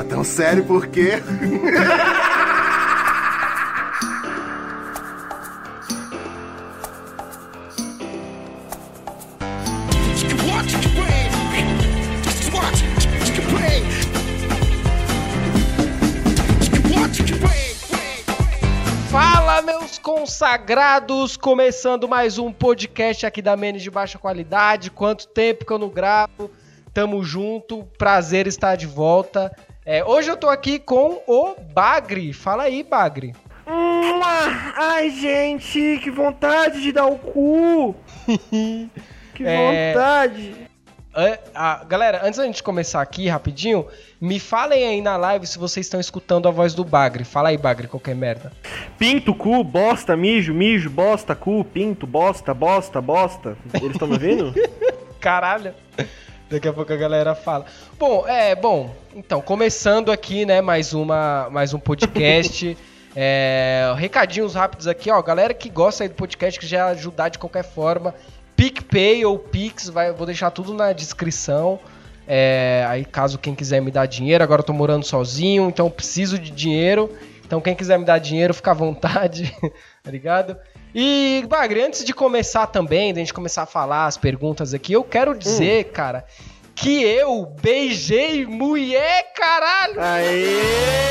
Tá tão sério por quê? Fala, meus consagrados! Começando mais um podcast aqui da Menes de baixa qualidade. Quanto tempo que eu não gravo? Tamo junto, prazer estar de volta. É, hoje eu tô aqui com o Bagre. Fala aí, Bagre. Hum, ah, ai, gente, que vontade de dar o cu! que É. vontade! É, ah, galera, antes da gente começar aqui rapidinho, me falem aí na live se vocês estão escutando a voz do Bagre. Fala aí, Bagre, qualquer merda. Pinto, cu, bosta, mijo, mijo, bosta, cu, pinto, bosta, bosta, bosta. Eles estão me ouvindo? Caralho. Daqui a pouco a galera fala. Bom, é, bom, então, começando aqui, né, mais uma, mais um podcast. é, recadinhos rápidos aqui, ó, galera que gosta aí do podcast, que já ajudar de qualquer forma, PicPay ou Pix, vai, vou deixar tudo na descrição. É, aí caso quem quiser me dar dinheiro, agora eu tô morando sozinho, então eu preciso de dinheiro. Então quem quiser me dar dinheiro, fica à vontade, tá ligado? E, Bagre, antes de começar também, da gente começar a falar as perguntas aqui, eu quero dizer, cara, que eu beijei mulher, caralho! Aê!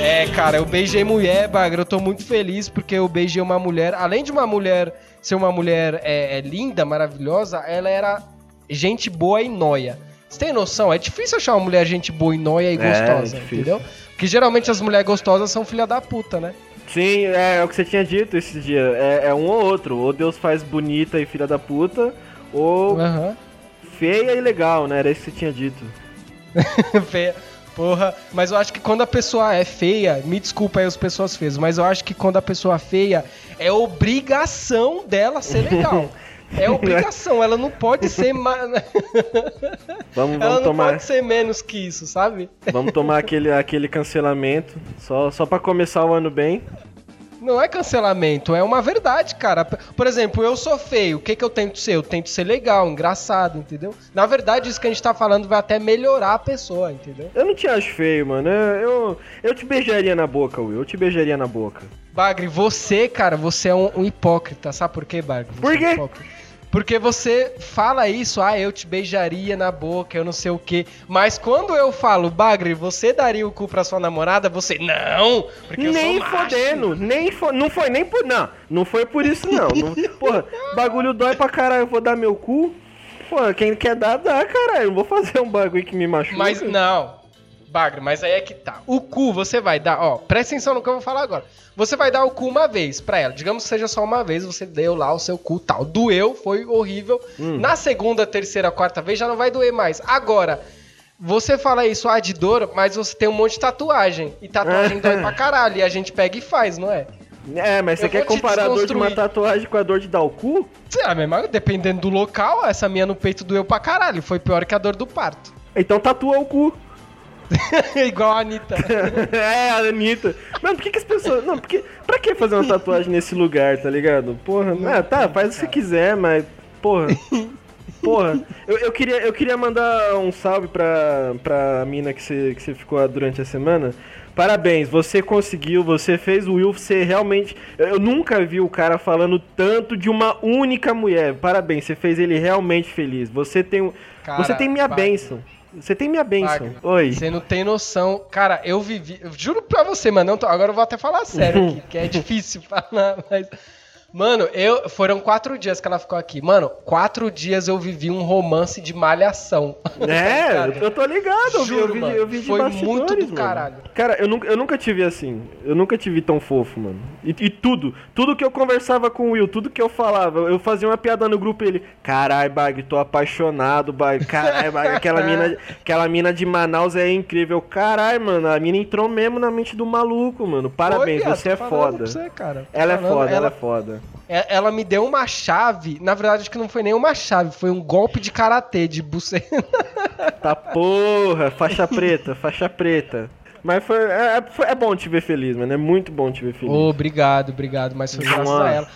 É, cara, eu beijei mulher, Bagre, eu tô muito feliz porque eu beijei uma mulher, além de uma mulher ser uma mulher é, é, linda, maravilhosa, ela era gente boa e noia. Você tem noção? É difícil achar uma mulher gente boa e noia e É, gostosa, é difícil. entendeu? Porque geralmente as mulheres gostosas são filha da puta, né? Sim, é, é o que você tinha dito esses dias. É, é um ou outro. Ou Deus faz bonita e filha da puta, ou Aham. feia e legal, né? Era isso que você tinha dito. feia. Porra, mas eu acho que quando a pessoa é feia, me desculpa aí as pessoas feias, mas eu acho que quando a pessoa é feia, é obrigação dela ser legal. É obrigação, ela não pode ser mais. Vamos, ela vamos não tomar. pode ser menos que isso, sabe? Vamos tomar aquele, aquele cancelamento. Só, só pra começar o ano bem. Não é cancelamento, é uma verdade, cara. Por exemplo, eu sou feio, o que, que eu tento ser? Eu tento ser legal, engraçado, entendeu? Na verdade, isso que a gente tá falando vai até melhorar a pessoa, entendeu? Eu não te acho feio, mano. Eu, eu, eu te beijaria na boca, Will. Eu te beijaria na boca. Bagre, você, cara, você é um, um hipócrita, sabe por quê, Bagre? Você Por é um quê? hipócrita. Porque você fala isso, ah, eu te beijaria na boca, eu não sei o quê. Mas quando eu falo, Bagre, você daria o cu pra sua namorada, você, não, porque eu nem sou macho. fodendo, nem fo... não foi nem por. Não, não foi por isso, não. não... Porra, bagulho dói pra caralho, eu vou dar meu cu. Pô, quem quer dar, dá, caralho. Eu não vou fazer um bagulho que me machuca. Mas não, Bagre, mas aí é que tá. O cu você vai dar, ó, presta atenção no que eu vou falar agora. Você vai dar o cu uma vez pra ela. Digamos que seja só uma vez, você deu lá o seu cu tal. Doeu, foi horrível. Hum. Na segunda, terceira, quarta vez já não vai doer mais. Agora, você fala isso, ah, de dor, mas você tem um monte de tatuagem. E tatuagem dói pra caralho. E a gente pega e faz, não é? É, mas você Eu quer comparar a dor de uma tatuagem com a dor de dar o cu? Lá, mesmo, dependendo do local, essa minha no peito doeu pra caralho. Foi pior que a dor do parto. Então tatua o cu. Igual a Anitta. é, a Anitta. Mano, por que, que as pessoas. Não, porque. Pra que fazer uma tatuagem nesse lugar, tá ligado? Porra, ah, tá, faz o que você quiser, mas. Porra. Porra, eu, eu, queria, eu queria mandar um salve pra, pra mina que você, que você ficou durante a semana. Parabéns, você conseguiu, você fez o Will ser realmente. Eu, nunca vi o cara falando tanto de uma única mulher. Parabéns, você fez ele realmente feliz. Você tem, Cara, você tem minha bênção. Você tem minha bênção. Oi. Você não tem noção. Cara, eu vivi. Eu juro pra você, mano. Tô- agora eu vou até falar sério aqui, que é difícil falar, mas. Mano, eu. Foram quatro dias que ela ficou aqui. Mano, quatro dias eu vivi um romance de malhação. É, Cara, eu tô ligado, eu vi, eu Juro, vi, mano. eu vi de Foi muito do mano. caralho. Cara, eu nunca, eu nunca tive assim. Eu nunca tive tão fofo, mano. E, e tudo, tudo que eu conversava com o Will, tudo que eu falava, eu fazia uma piada no grupo e ele, carai, Bag, tô apaixonado, Bag. Carai, Bag, aquela mina, aquela mina de Manaus é incrível. Carai, mano, a mina entrou mesmo na mente do maluco, mano. Parabéns, viado, você é foda. você, cara. Ela é foda, ela ela, é foda. É- ela me deu uma chave. Na verdade, acho que não foi nem uma chave, foi um golpe de karatê de buceta. Tá porra, faixa preta, faixa preta. Mas foi é, é- foi- é bom te ver feliz, mano. É muito bom te ver feliz. Ô, obrigado, obrigado, mas foi graças a ela.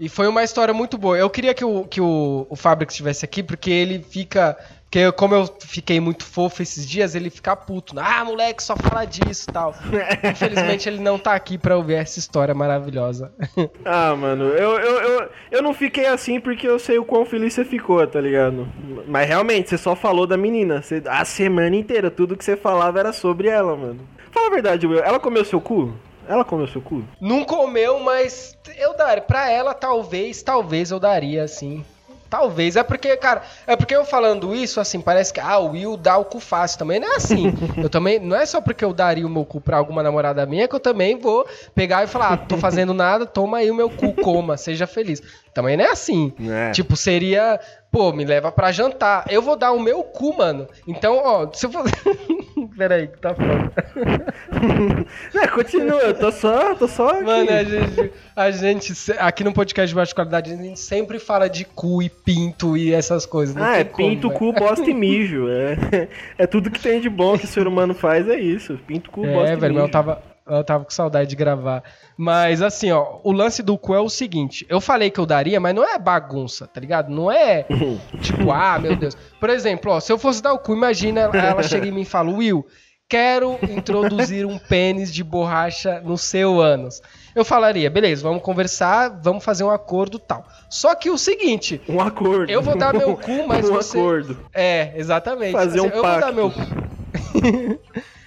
E foi uma história muito boa. Eu queria que o, que o, o Fabric estivesse aqui, porque ele fica. Porque como eu fiquei muito fofo esses dias, ele fica puto. Ah, moleque, só fala disso e tal. Infelizmente ele não tá aqui pra ouvir essa história maravilhosa. Ah, mano, eu, eu, eu, eu não fiquei assim porque eu sei o quão feliz você ficou, tá ligado? Mas realmente, você só falou da menina. Você, a semana inteira, tudo que você falava era sobre ela, mano. Fala a verdade, Will. Ela comeu seu cu? Ela comeu seu cu? Não comeu, mas eu daria. Pra ela, talvez, talvez eu daria, assim. Talvez. É porque, cara, é porque eu falando isso, assim, parece que, ah, o Will dá o cu fácil. Também não é assim. eu também, não é só porque eu daria o meu cu pra alguma namorada minha que eu também vou pegar e falar, ah, tô fazendo nada, toma aí o meu cu, coma, seja feliz. Também não é assim. É. Tipo, seria, pô, me leva pra jantar. Eu vou dar o meu cu, mano. Então, ó, se eu for. Peraí, que tá foda. É, continua, eu tô só, tô só aqui. Mano, a gente, a gente, se- aqui no podcast de baixa qualidade, a gente sempre fala de cu e pinto e essas coisas. não Ah, é como, pinto, velho. cu, bosta e mijo. É, é tudo que tem de bom que o ser humano faz, é isso. Pinto, cu, bosta É, e velho, mas mijo. eu tava, eu tava com saudade de gravar. Mas assim, ó, o lance do cu é o seguinte: eu falei que eu daria, mas não é bagunça, tá ligado? Não é tipo, ah, meu Deus. Por exemplo, ó, se eu fosse dar o cu, imagina ela, chega em mim e fala, Will. Quero introduzir um pênis de borracha no seu ânus. Eu falaria, beleza, vamos conversar, vamos fazer um acordo tal. Só que o seguinte, Um acordo. eu vou dar meu cu, mas um você. acordo. É, exatamente. Fazer um eu vou dar pacto. meu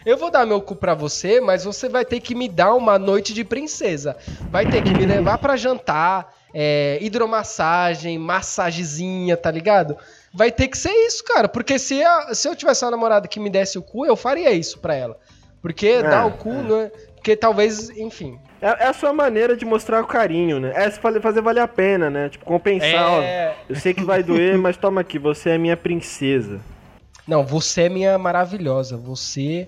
Eu vou dar meu cu pra você, mas você vai ter que me dar uma noite de princesa. Vai ter que me levar pra jantar, é, hidromassagem, massagezinha, tá ligado? Vai ter que ser isso, cara. Porque se, a- se eu tivesse uma namorada que me desse o cu, eu faria isso pra ela. Porque dar o cu, né? Porque talvez, enfim. É, é a sua maneira de mostrar o carinho, né? É fazer valer a pena, né? Tipo, compensar. É. ó. Eu sei que vai doer, mas toma aqui, você é minha princesa. Não, você é minha maravilhosa. Você.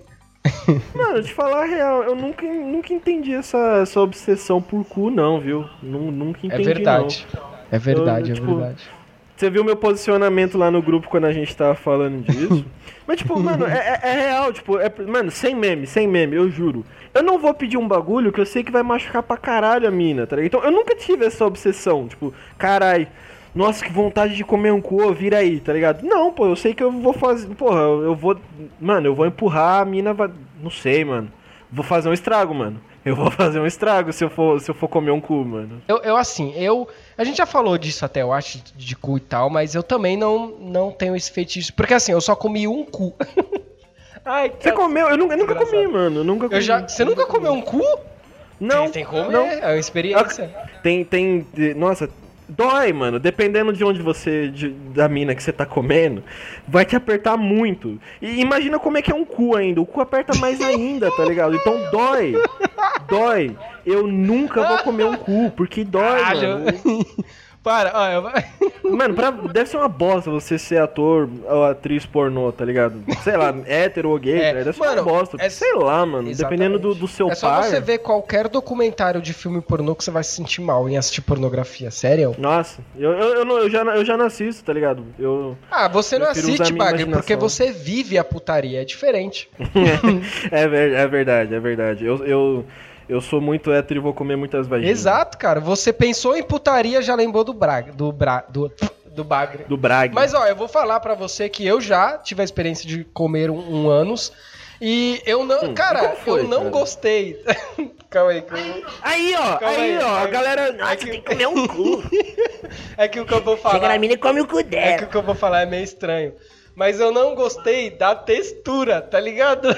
Mano, te falar a real, eu nunca, nunca entendi essa, essa obsessão por cu, não, viu? Nu- nunca É entendi. verdade. É verdade, Eu, é tipo, verdade. Você viu meu posicionamento lá no grupo quando a gente tava falando disso? Mas, tipo, mano, é, é- é real, tipo, é- mano, sem meme, sem meme, eu juro. Eu não vou pedir um bagulho que eu sei que vai machucar pra caralho a mina, tá ligado? Então eu nunca tive essa obsessão, tipo, carai, nossa, que vontade de comer um cu, vira aí, tá ligado? Não, pô, eu sei que eu vou fazer, porra, eu vou, mano, eu vou empurrar, a mina vai, não sei, mano. Vou fazer um estrago, mano. Eu vou fazer um estrago se eu for, se eu for comer um cu, mano. Eu, eu, assim, eu. A gente já falou disso até, eu acho, de, cu e tal, mas eu também não, não tenho esse fetiche. Porque assim, eu só comi um cu. Ai, Você comeu? Eu nunca, eu nunca comi, mano. Eu nunca comi. Eu já, você nunca comeu um cu? Não, Tem, tem comer, não. é uma experiência. Tem, tem. Nossa, dói, mano. Dependendo de onde você. de- da mina que você tá comendo, vai te apertar muito. E imagina como é que é um cu ainda. O cu aperta mais ainda, tá ligado? Então dói. Dói. Eu nunca vou comer um cu, porque dói, Caralho. mano. Para, ó, eu... Mano, pra- deve ser uma bosta você ser ator ou atriz pornô, tá ligado? Sei lá, hétero ou gay, É, deve ser mano, uma bosta. é- Sei lá, mano. Exatamente. Dependendo do, do seu É só par. você ver qualquer documentário de filme pornô que você vai se sentir mal em assistir pornografia. Sério? Nossa, eu, eu, eu, não- eu já, eu já não assisto, tá ligado? Eu. Ah, você não assiste, Bagre, porque você vive a putaria. É diferente. é, é verdade, é verdade. Eu, eu, eu sou muito hétero e vou comer muitas vaginas. Exato, cara. Você pensou em putaria, já lembrou do Braga, do Bra, do, do Bagre. Do Braga. Mas ó, eu vou falar pra você que eu já tive a experiência de comer um, um ânus e eu não, Hum, cara, foi, eu não cara? gostei. Calma aí, aí. Aí, ó, Calma aí, aí, ó, a galera. Nossa, É que- tem que comer um cu. É que o que eu vou Chega na falar, mina e come o cu é que dela. o que eu vou falar é meio estranho. Mas eu não gostei da textura, tá ligado?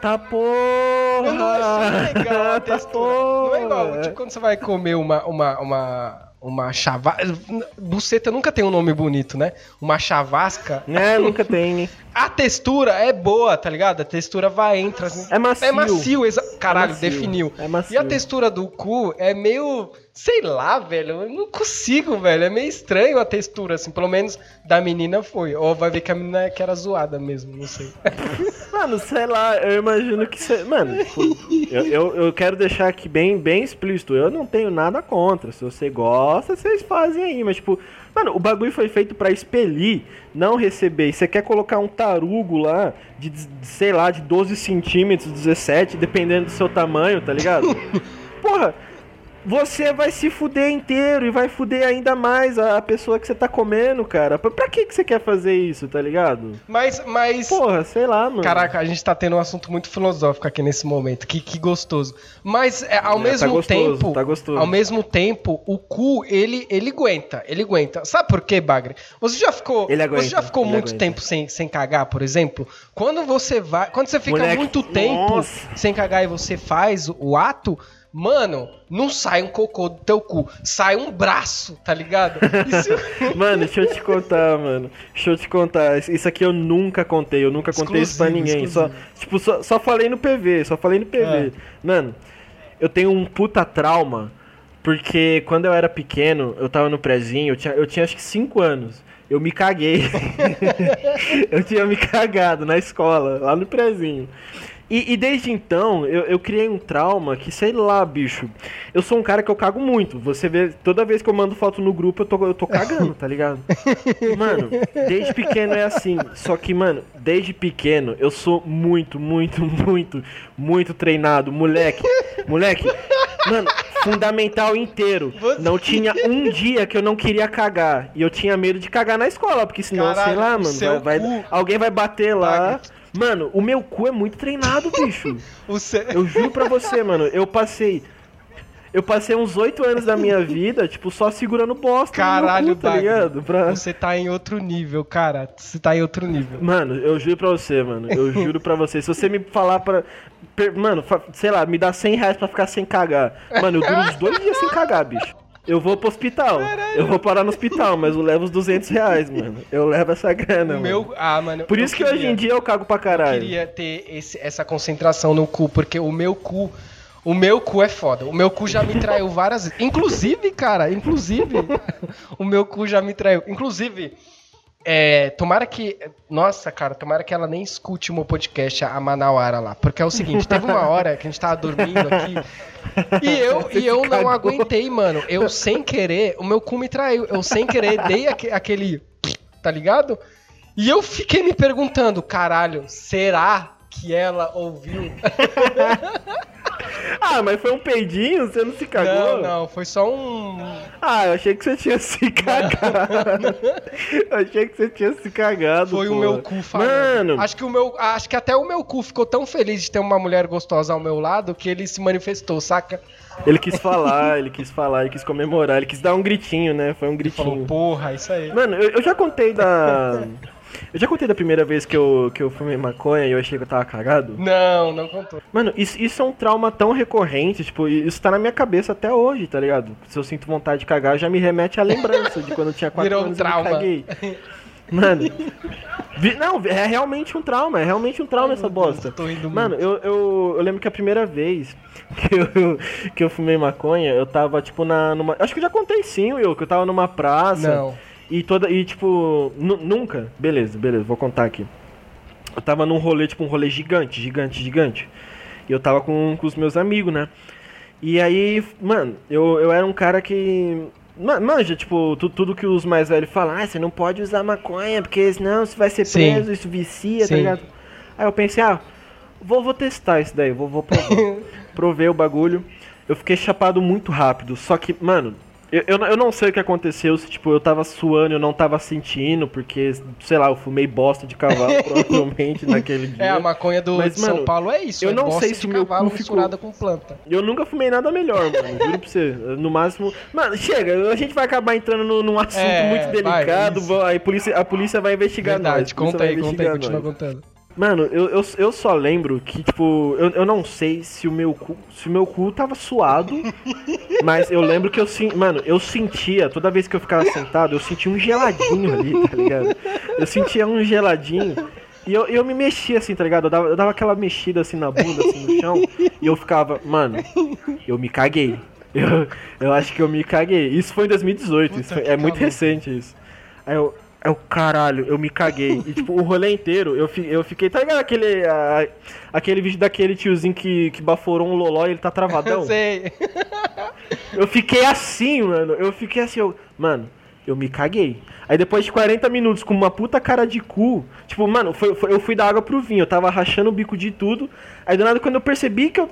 Tá porra. Eu não achei legal a Tá textura. Não é igual, tipo, quando você vai comer uma, uma, uma, uma chavasca. Buceta nunca tem um nome bonito, né? Uma chavasca. É, nunca tem? A textura é boa, tá ligado? A textura vai, entra. Assim. É macio. É macio, exa... caralho, macio. definiu. É macio. E a textura do cu é meio. Sei lá, velho. Eu não consigo, velho. É meio estranho a textura, assim. Pelo menos da menina foi. Ou vai ver que a menina é que era zoada mesmo, não sei. Mano, sei lá, eu imagino que você. Mano, eu, eu, eu quero deixar aqui bem, bem explícito. Eu não tenho nada contra. Se você gosta, vocês fazem aí. Mas, tipo, mano, o bagulho foi feito pra expelir, não receber. E você quer colocar um tarugo lá, de, de, sei lá, de 12 centímetros, 17, dependendo do seu tamanho, tá ligado? Porra. Você vai se fuder inteiro e vai fuder ainda mais a, pessoa que você tá comendo, cara. Pra, que, que você quer fazer isso, tá ligado? Mas, mas. Porra, sei lá, mano. Caraca, a gente tá tendo um assunto muito filosófico aqui nesse momento. Que, que gostoso. Mas é, ao É, mesmo tá gostoso, tempo. tá gostoso. Ao mesmo tempo, o cu, ele, ele aguenta. Ele aguenta. Sabe por quê, Bagre? Você já ficou. Ele aguenta, você já ficou muito aguenta. tempo sem, sem cagar, por exemplo? Quando você vai. Quando você fica Moleque, muito tempo nossa. sem cagar e você faz o ato. Mano, não sai um cocô do teu cu, sai um braço, tá ligado? Isso- Mano, deixa eu te contar, mano. Deixa eu te contar. Isso aqui eu nunca contei, eu nunca contei isso pra Exclusivo, ninguém. Só, tipo, só, só falei no PV, só falei no PV. É. Mano, eu tenho um puta trauma, porque quando eu era pequeno, eu tava no prezinho, eu tinha, eu tinha acho que 5 anos. Eu me caguei. eu tinha me cagado na escola, lá no prezinho. E, e desde então, eu, eu criei um trauma que, sei lá, bicho. Eu sou um cara que eu cago muito. Você vê, toda vez que eu mando foto no grupo, eu tô, eu tô cagando, tá ligado? Mano, desde pequeno é assim. Só que, mano, desde pequeno eu sou muito, muito, muito, muito treinado. Moleque, moleque, mano, fundamental inteiro. Você- Não tinha um dia que eu não queria cagar. E eu tinha medo de cagar na escola, porque senão, Caralho, sei lá, mano, vai, vai- alguém vai bater lá. Mano, o meu cu é muito treinado, bicho. Eu juro pra você, mano, eu passei. Eu passei uns oito anos da minha vida, tipo, só segurando bosta Caralho, cu, tá ligado? Pra... Você tá em outro nível, cara. Você tá em outro nível. Mano, eu juro pra você, mano. Eu juro pra você. Se você me falar pra. Mano, sei lá, me dá 100 reais pra ficar sem cagar. Mano, eu duro uns dois dias sem cagar, bicho. Eu vou pro hospital. Eu vou parar no hospital, mas eu levo os 200 reais, mano. Eu levo essa grana, O mano. meu. Ah, mano. Por eu isso que hoje queria- em dia eu cago pra Eu caralho. queria ter esse- essa concentração no cu, porque o meu cu. O meu cu é foda. O meu cu já me traiu várias vezes. Inclusive, cara, inclusive, o meu cu já me traiu. Inclusive, é, tomara que. Nossa, cara, tomara que ela nem escute o meu podcast, a Manauara lá. Porque é o seguinte, teve uma hora que a gente tava dormindo aqui. E eu, Você e eu não cagou. aguentei, mano. Eu sem querer, o meu cu me traiu. Eu sem querer dei aque- aquele. Tá ligado? E eu fiquei me perguntando, caralho, será que ela ouviu? Ah, mas foi um peidinho? Você não se cagou? Não, não, foi só um. Ah, eu achei que você tinha se cagado. eu achei que você tinha se cagado. Foi o meu cu falando. Mano, Acho que o meu. Acho que até o meu cu ficou tão feliz de ter uma mulher gostosa ao meu lado que ele se manifestou, saca? ele quis falar, ele quis falar, ele quis comemorar, ele quis dar um gritinho, né? Foi um Ele falou, gritinho. porra, isso aí. Mano, eu, eu já contei da. Eu já contei da primeira vez que eu, que eu fumei maconha e eu achei que eu tava cagado. Não, não contou. Mano, isso, isso é um trauma tão recorrente, tipo, isso tá na minha cabeça até hoje, tá ligado? Se eu sinto vontade de cagar, já me remete à lembrança de quando eu tinha 4 Virou um anos trauma. e me caguei. Mano, vi- não, é realmente um trauma, é realmente um trauma essa bosta. Tô indo Mano, eu, eu, eu lembro que a primeira vez que eu, que eu fumei maconha, eu tava, tipo, na, numa... Acho que eu já contei sim, Will, que eu tava numa praça. Não. E toda. E tipo. nu- Nunca. Beleza, beleza, vou contar aqui. Eu tava num rolê, tipo, um rolê gigante, gigante, gigante. E eu tava com, com os meus amigos, né? E aí, mano, eu, eu era um cara que. ma- Manja, tipo, tu- tudo que os mais velhos falam, ah, você não pode usar maconha, porque senão você vai ser Sim. preso, isso vicia, Sim. tá ligado? Aí eu pensei, ah, vou, vou testar isso daí, vou, vou provar. Provei o bagulho. Eu fiquei chapado muito rápido. Só que, mano, eu, eu, não- eu não sei o que aconteceu, se tipo, eu tava suando, eu não tava sentindo, porque, sei lá, eu fumei bosta de cavalo, provavelmente, naquele dia. É, a maconha do Mas, de São mano, Paulo é isso. eu é não sei se o meu cavalo cu ficou- misturada com planta. Eu nunca fumei nada melhor, mano. Juro pra você. No máximo. Mano, chega, a gente vai acabar entrando no- num assunto É, muito vai, delicado. aí a polícia, a polícia vai investigar nós. Verdade, polícia conta vai aí, conta aí, continua nós. contando. Mano, eu, eu, eu só lembro que, tipo, eu, eu não sei se o meu cu. Se o meu cu tava suado. mas eu lembro que eu sim. Mano, eu sentia, toda vez que eu ficava sentado, eu sentia um geladinho ali, tá ligado? Eu sentia um geladinho. E eu, eu me mexia assim, tá ligado? Eu dava, eu dava aquela mexida assim na bunda, assim no chão. E eu ficava, mano, eu me caguei. Eu, eu acho que eu me caguei. Isso foi em 2018. isso Puta foi- é muito recente isso. Aí eu, aí eu, caralho, eu me caguei. E tipo, o rolê inteiro, eu, fi- eu fiquei. Tá ligado aquele, a- aquele vídeo daquele tiozinho que, que baforou um loló e ele tá travadão? Eu sei. Eu fiquei assim, mano. Eu fiquei assim, eu, mano, eu me caguei. Aí depois de 40 minutos com uma puta cara de cu, tipo, mano, foi, foi- eu fui da água pro vinho, eu tava rachando o bico de tudo. Aí do nada, quando eu percebi que eu,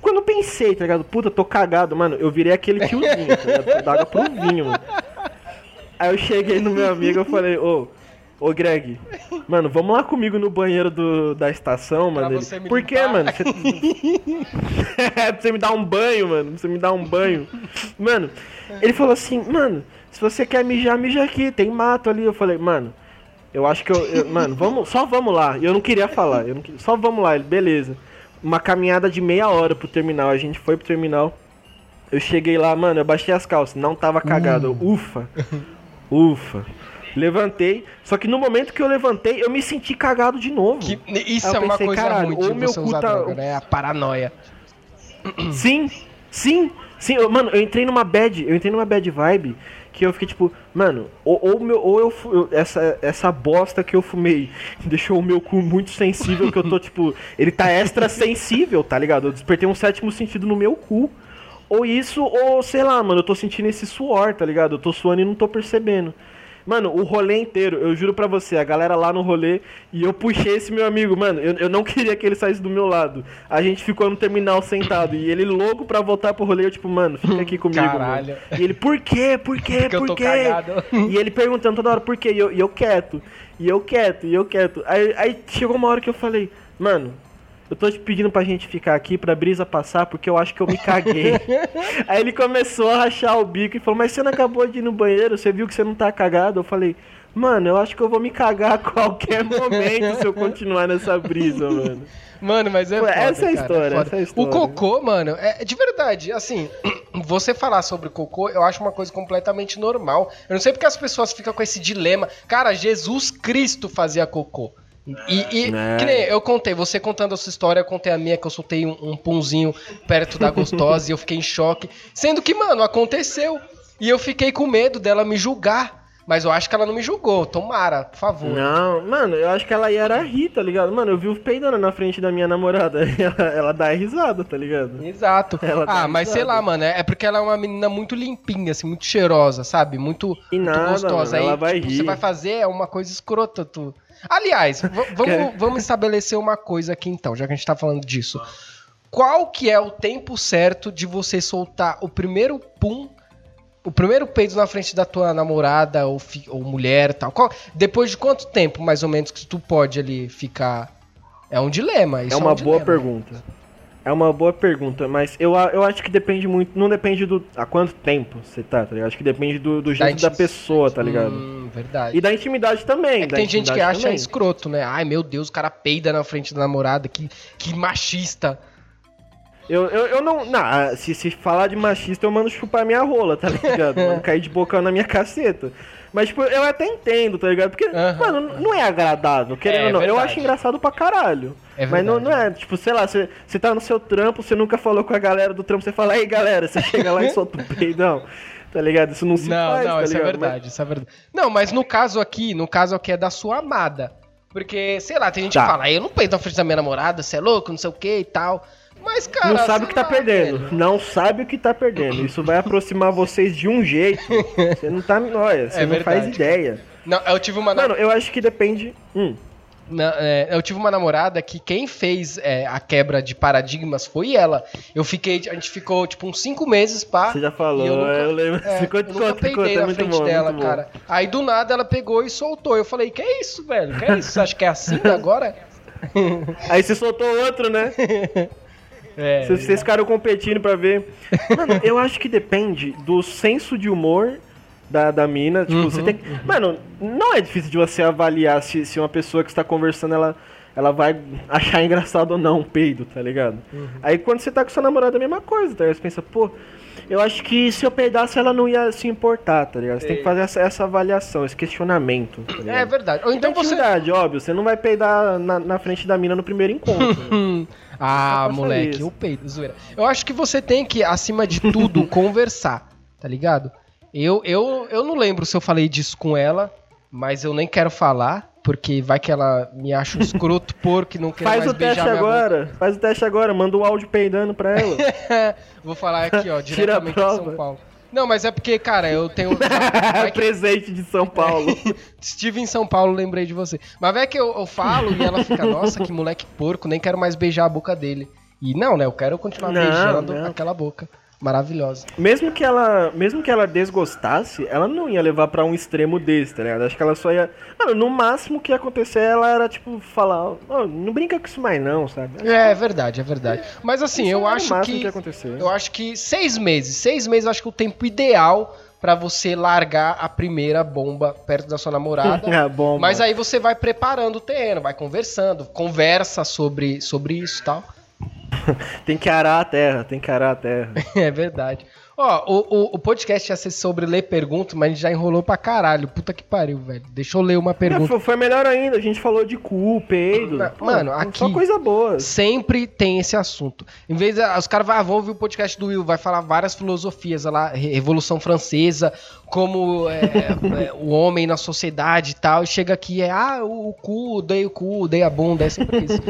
quando eu pensei, tá ligado? Puta, tô cagado, mano, eu virei aquele tiozinho, tá ligado? Da água pro vinho, mano. Aí eu cheguei no meu amigo e falei, ô, ô Greg, mano, vamos lá comigo no banheiro do, da estação, Pra mano. você me Por quê, limpar?" mano? Você... Pra você me dar um banho, mano. Pra você me dar um banho. Mano, ele falou assim, mano, se você quer mijar, mija aqui, tem mato ali. Eu falei, mano, eu acho que eu. eu- mano, vamos, só vamos lá. Eu não queria falar. Eu não só vamos lá, ele, beleza. Uma caminhada de meia hora pro terminal. A gente foi pro terminal. Eu cheguei lá, mano, eu baixei as calças, não tava cagado. Eu, Ufa, ufa. Levantei, só que no momento que eu levantei, eu me senti cagado de novo. Que- isso é uma pensei, coisa caralho, ruim de meu você cu usar tá- droga, né? A paranoia. Sim, sim, sim. Eu- mano, eu entrei numa bad, eu entrei numa bad vibe que eu fiquei tipo, mano, ou, ou, meu, ou eu, eu- essa, essa bosta que eu fumei deixou o meu cu muito sensível, que eu tô tipo, ele tá extra sensível, tá ligado? Eu despertei um sétimo sentido no meu cu. Ou isso, ou sei lá, mano, eu tô sentindo esse suor, tá ligado? Eu tô suando e não tô percebendo. Mano, o rolê inteiro, eu juro pra você, a galera lá no rolê, e eu puxei esse meu amigo, mano, eu, eu não queria que ele saísse do meu lado. A gente ficou no terminal sentado, e ele louco pra voltar pro rolê, eu tipo, mano, fica aqui comigo, Caralho. mano. E ele, por quê? Por quê? Porque por quê? E ele perguntando toda hora por quê, e eu, e eu quieto, e eu quieto, e eu quieto. Aí, aí chegou uma hora que eu falei, mano, eu tô te pedindo pra gente ficar aqui pra brisa passar porque eu acho que eu me caguei. Aí ele começou a rachar o bico e falou: Mas você não acabou de ir no banheiro? Você viu que você não tá cagado? Eu falei: Mano, eu acho que eu vou me cagar a qualquer momento se eu continuar nessa brisa, mano. Mano, mas é Pô, foda, essa é cara, história, essa é a história. O cocô, mano, é de verdade, assim, você falar sobre cocô, eu acho uma coisa completamente normal. Eu não sei porque as pessoas ficam com esse dilema. Cara, Jesus Cristo fazia cocô. E, e É. que nem eu contei, você contando a sua história, eu contei a minha, que eu soltei um, um punzinho perto da gostosa e eu fiquei em choque. Sendo que, mano, aconteceu. E eu fiquei com medo dela me julgar. Mas eu acho que ela não me julgou. Tomara, por favor. Não, mano, eu acho que ela ia rir, tá ligado? Mano, eu vi o peidando na frente da minha namorada. Ela, ela dá risada, tá ligado? Exato. Ela ah, mas sei risada. lá, mano, é é porque ela é uma menina muito limpinha, assim, muito cheirosa, sabe? Muito, E muito nada, gostosa. mano, Aí vai tipo, você vai fazer é uma coisa escrota, tu. Aliás, vamos, vamos estabelecer uma coisa aqui então, já que a gente tá falando disso. Qual que é o tempo certo de você soltar o primeiro pum, o primeiro peido na frente da tua namorada ou, ou mulher tal? Qual- depois de quanto tempo, mais ou menos, que tu pode ali ficar... É um dilema, isso É uma um boa dilema. pergunta. É uma boa pergunta, mas eu, eu acho que depende muito. Não depende do. Há quanto tempo você tá, tá ligado? Acho que depende do, do jeito da, inti- pessoa, tá ligado? Hum, verdade. E da intimidade também. É da tem gente que acha também. escroto, né? Ai, meu Deus, o cara peida na frente da namorada, que, que machista. Eu, eu, eu não. não ah, se, se falar de machista, eu mando chupar minha rola, tá ligado? Mando cair de bocão na minha caceta. Mas, tipo, eu até entendo, tá ligado? Porque, Aham. mano, não é agradável, querendo É ou não. Eu verdade. acho engraçado pra caralho. É Mas não, não é, tipo, sei lá, você, tá no seu trampo, você nunca falou com a galera do trampo, você fala, aí galera, você chega lá e solta o peidão. Tá ligado? Isso não se não, faz, não, tá isso é verdade, isso é verdade. Não, mas no caso aqui, no caso aqui é da sua amada. Porque, sei lá, tem gente Tá. que fala, "Ai, eu não peido na frente da minha namorada, você é louco, não sei o que e tal. Mas, cara. Não sabe o que tá lá, perdendo. velho. Não sabe o que tá perdendo. Isso vai aproximar vocês de um jeito. Você não tá. Olha, você É não faz verdade. ideia. Não, eu tive uma. Mano, eu acho que depende. Hum. Na- é, eu tive uma namorada que quem fez é, a quebra de paradigmas foi ela. Eu fiquei, a gente ficou tipo uns cinco meses, pá. Você já falou, eu nunca- eu lembro. É, Ficou eu de nunca conta, peidei conta, é na frente bom, dela, muito bom. cara. Aí do nada ela pegou e soltou. Eu falei, que é isso, velho? Que é isso? Você acha que é assim agora? Aí você soltou outro, né? É. Vocês, vocês ficaram competindo pra ver. Mano, eu acho que depende do senso de humor da, da mina. Tipo, Uhum, você tem. Mano, não é difícil de você avaliar se, se uma pessoa que está conversando ela, ela vai achar engraçado ou não um peido, tá ligado? Uhum. Aí quando você tá com sua namorada é a mesma coisa, tá ligado? Você pensa, pô. Eu acho que se eu peidasse ela não ia se importar, tá ligado? Você tem que fazer essa, essa avaliação, esse questionamento. Tá? É verdade. Ou então você. você... óbvio, você não vai peidar na, na frente da mina no primeiro encontro. né? Ah, moleque, eu peido, zoeira. Eu acho que você tem que, acima de tudo, conversar, tá ligado? Eu, eu, eu não lembro se eu falei disso com ela, mas eu nem quero falar, porque vai que ela me acha um escroto porco e não quer Faz mais o teste beijar minha boca. agora, faz o teste agora, manda o áudio peidando pra ela. Vou falar aqui, ó, diretamente de São. Paulo. Não, mas é porque, cara, eu tenho. vai que Presente de São Paulo. Estive em São Paulo, lembrei de você. Mas é que eu, eu falo e ela fica, nossa, que moleque porco, nem quero mais beijar a boca dele. E não, né? Eu quero continuar Não, beijando não. aquela boca maravilhosa. Mesmo que ela, mesmo que ela desgostasse, ela não ia levar pra um extremo desse, tá ligado? Acho que ela só ia, mano, no máximo que ia acontecer, ela era tipo falar, "Ó, não brinca com isso mais não, sabe? É, é verdade, é verdade. Mas assim, Isso eu acho que. ia acontecer. Eu acho que seis meses. Seis meses eu acho que é o tempo ideal pra você largar a primeira bomba perto da sua namorada. Mas aí você vai preparando o terreno, vai conversando, conversa sobre, sobre isso e tal. tem que arar a terra, tem que arar a terra. É verdade. Ó, o, o, o podcast ia ser sobre ler perguntas, mas a gente já enrolou pra caralho. Puta que pariu, velho. Deixa eu ler uma É, pergunta. foi, foi melhor ainda, a gente falou de cu, peido. Não, Pô, mano, Só aqui- coisa boa. Sempre tem esse assunto. Em vez de, os caras vão, vão ouvir o podcast do Will, vai falar várias filosofias lá, Re- Revolução Francesa, como é, é, o homem na sociedade e tal, e chega aqui é, ah, o, o cu, dei o cu, dei a bunda, é sempre isso.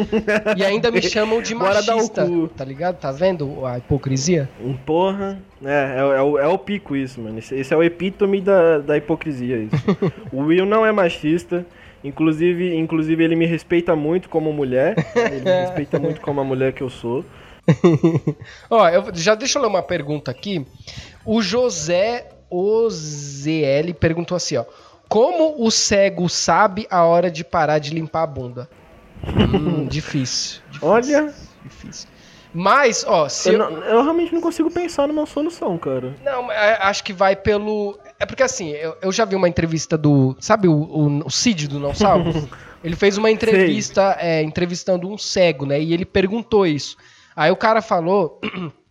E ainda me chamam de machista, tá ligado? Tá vendo a hipocrisia? Um porra. É, é, é o, é o pico isso, mano. Esse, esse é o epítome da, da hipocrisia, isso. o Will não é machista. Inclusive, inclusive, ele me respeita muito como mulher. Ele me respeita muito como a mulher que eu sou. Ó, eu, já deixa eu ler uma pergunta aqui. O José OZL perguntou assim, ó. Como o cego sabe a hora de parar de limpar a bunda? Hum, difícil, difícil. Olha, Difícil. Mas, ó, se eu, eu, não- eu realmente não consigo pensar numa solução, cara. Não, é, acho que vai pelo. É porque assim, eu, eu já vi uma entrevista do. Sabe o, o, o Cid do Não Salvo? ele fez uma entrevista é, entrevistando um cego, né? E ele perguntou isso. Aí o cara falou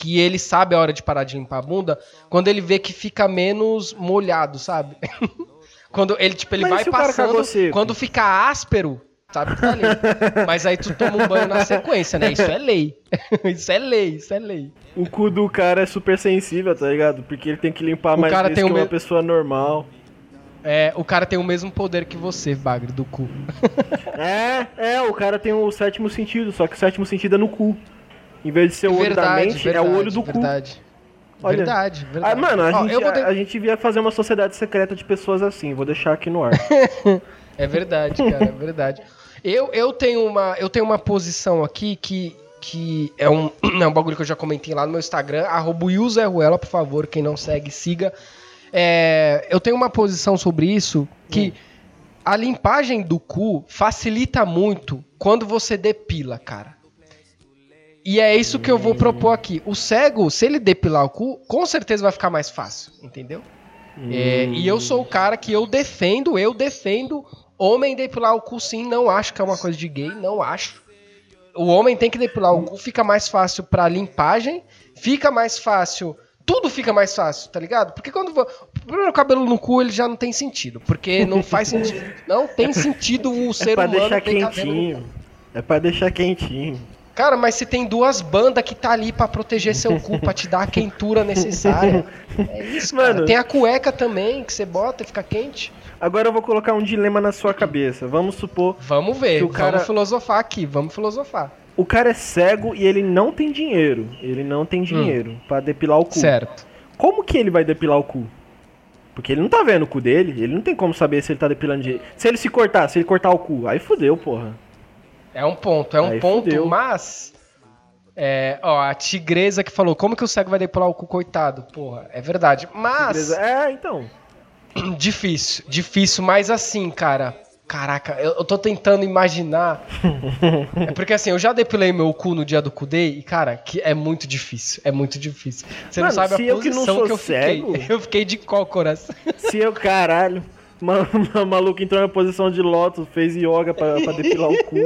que ele sabe a hora de parar de limpar a bunda quando ele vê que fica menos molhado, sabe? quando ele, tipo, ele Mas vai passando. Quando fica áspero, sabe que tá limpo. Mas aí tu toma um banho na sequência, né? Isso é lei. isso é lei, isso é lei. O cu do cara é super sensível, tá ligado? Porque ele tem que limpar O mais cara tem que uma me- pessoa normal. É, o cara tem o mesmo poder que você, Bagre, do cu. É, é, o cara tem o sétimo sentido, só que o sétimo sentido é no cu. Em vez de ser o olho da mente, é o olho do cu. verdade. Olha. Verdade, Ah, verdade. mano, a, Ó, gente, a, de- a gente devia fazer uma sociedade secreta de pessoas assim, vou deixar aqui no ar. É verdade, cara, é verdade. Eu, eu, tenho uma, eu tenho uma posição aqui que, que é, um, é um bagulho que eu já comentei lá no meu Instagram, arroba Ruela, por favor, quem não segue, siga. É, eu tenho uma posição sobre isso que a limpagem do cu facilita muito quando você depila, cara. E é isso que eu vou propor aqui. O cego, se ele depilar o cu, com certeza vai ficar mais fácil, entendeu? É, e eu sou o cara que eu defendo, eu defendo homem depilar o cu sim, não acho que é uma coisa de gay, não acho. O homem tem que depilar o cu, fica mais fácil pra limpagem, fica mais fácil, tudo fica mais fácil, tá ligado? Porque quando vo- o cabelo no cu ele já não tem sentido, porque não faz sentido, não tem sentido o É ser pra humano deixar quentinho. É pra deixar quentinho. Cara, mas se tem duas bandas que tá ali pra proteger seu cu, pra te dar a quentura necessária. É isso, Mano. cara. Tem a cueca também que você bota e fica quente. Agora eu vou colocar um dilema na sua cabeça. Vamos supor, Vamos ver, Que o cara- vamos filosofar aqui, vamos filosofar. o cara é cego e ele não tem dinheiro. Ele não tem dinheiro pra depilar o cu. Certo. Como que ele vai depilar o cu? Porque ele não tá vendo o cu dele, ele não tem como saber se ele tá depilando de. Se ele se cortar, se ele cortar o cu, aí fudeu, porra. É um ponto, é um Aí ponto, fudeu. mas. É, ó, a tigresa que falou, como que o cego vai depilar o cu, coitado? Porra, é verdade. Mas. É, então. Difícil, difícil, mas assim, cara. Caraca, eu, eu tô tentando imaginar. é porque assim, eu já depilei meu cu no dia do cu day e, cara, que é muito difícil. É muito difícil. Você Mano, não sabe a eu que não posição sou que, eu cego- fiquei. Eu fiquei de cócoras. Se eu, caralho, ma- ma- maluco entrou na posição de lotus, fez yoga pra, pra depilar o cu.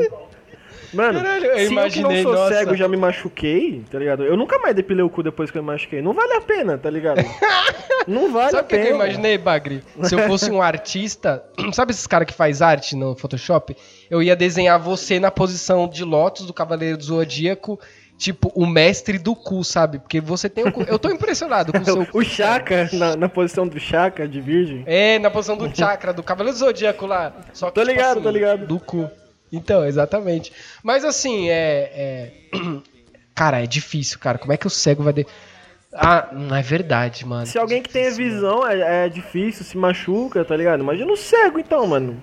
Mano, Caralho, eu se eu que imaginei, não sou nossa. cego já me machuquei, tá ligado? Eu nunca mais depilei o cu depois que eu me machuquei. Não vale a pena, tá ligado? Não vale Sabe a o que, que pena. eu imaginei, Bagri? Se eu fosse um artista, sabe esses caras que faz arte no Photoshop? Eu ia desenhar você na posição de Lotus do Cavaleiro do Zodíaco, tipo o mestre do cu, sabe? Porque você tem o cu. Eu tô impressionado com o seu cu. O Chaka, na, na posição do Chaka, de virgem. É, na posição do chakra, do Cavaleiro do Zodíaco lá. Só que, Tô ligado, tô ligado. Do cu. Então, exatamente. Mas assim, é, é- Cara, é difícil, cara. Como é que o cego vai. De... Ah, não é verdade, mano. Se alguém que tenha visão é, é difícil, se machuca, tá ligado? Imagina o cego então, mano.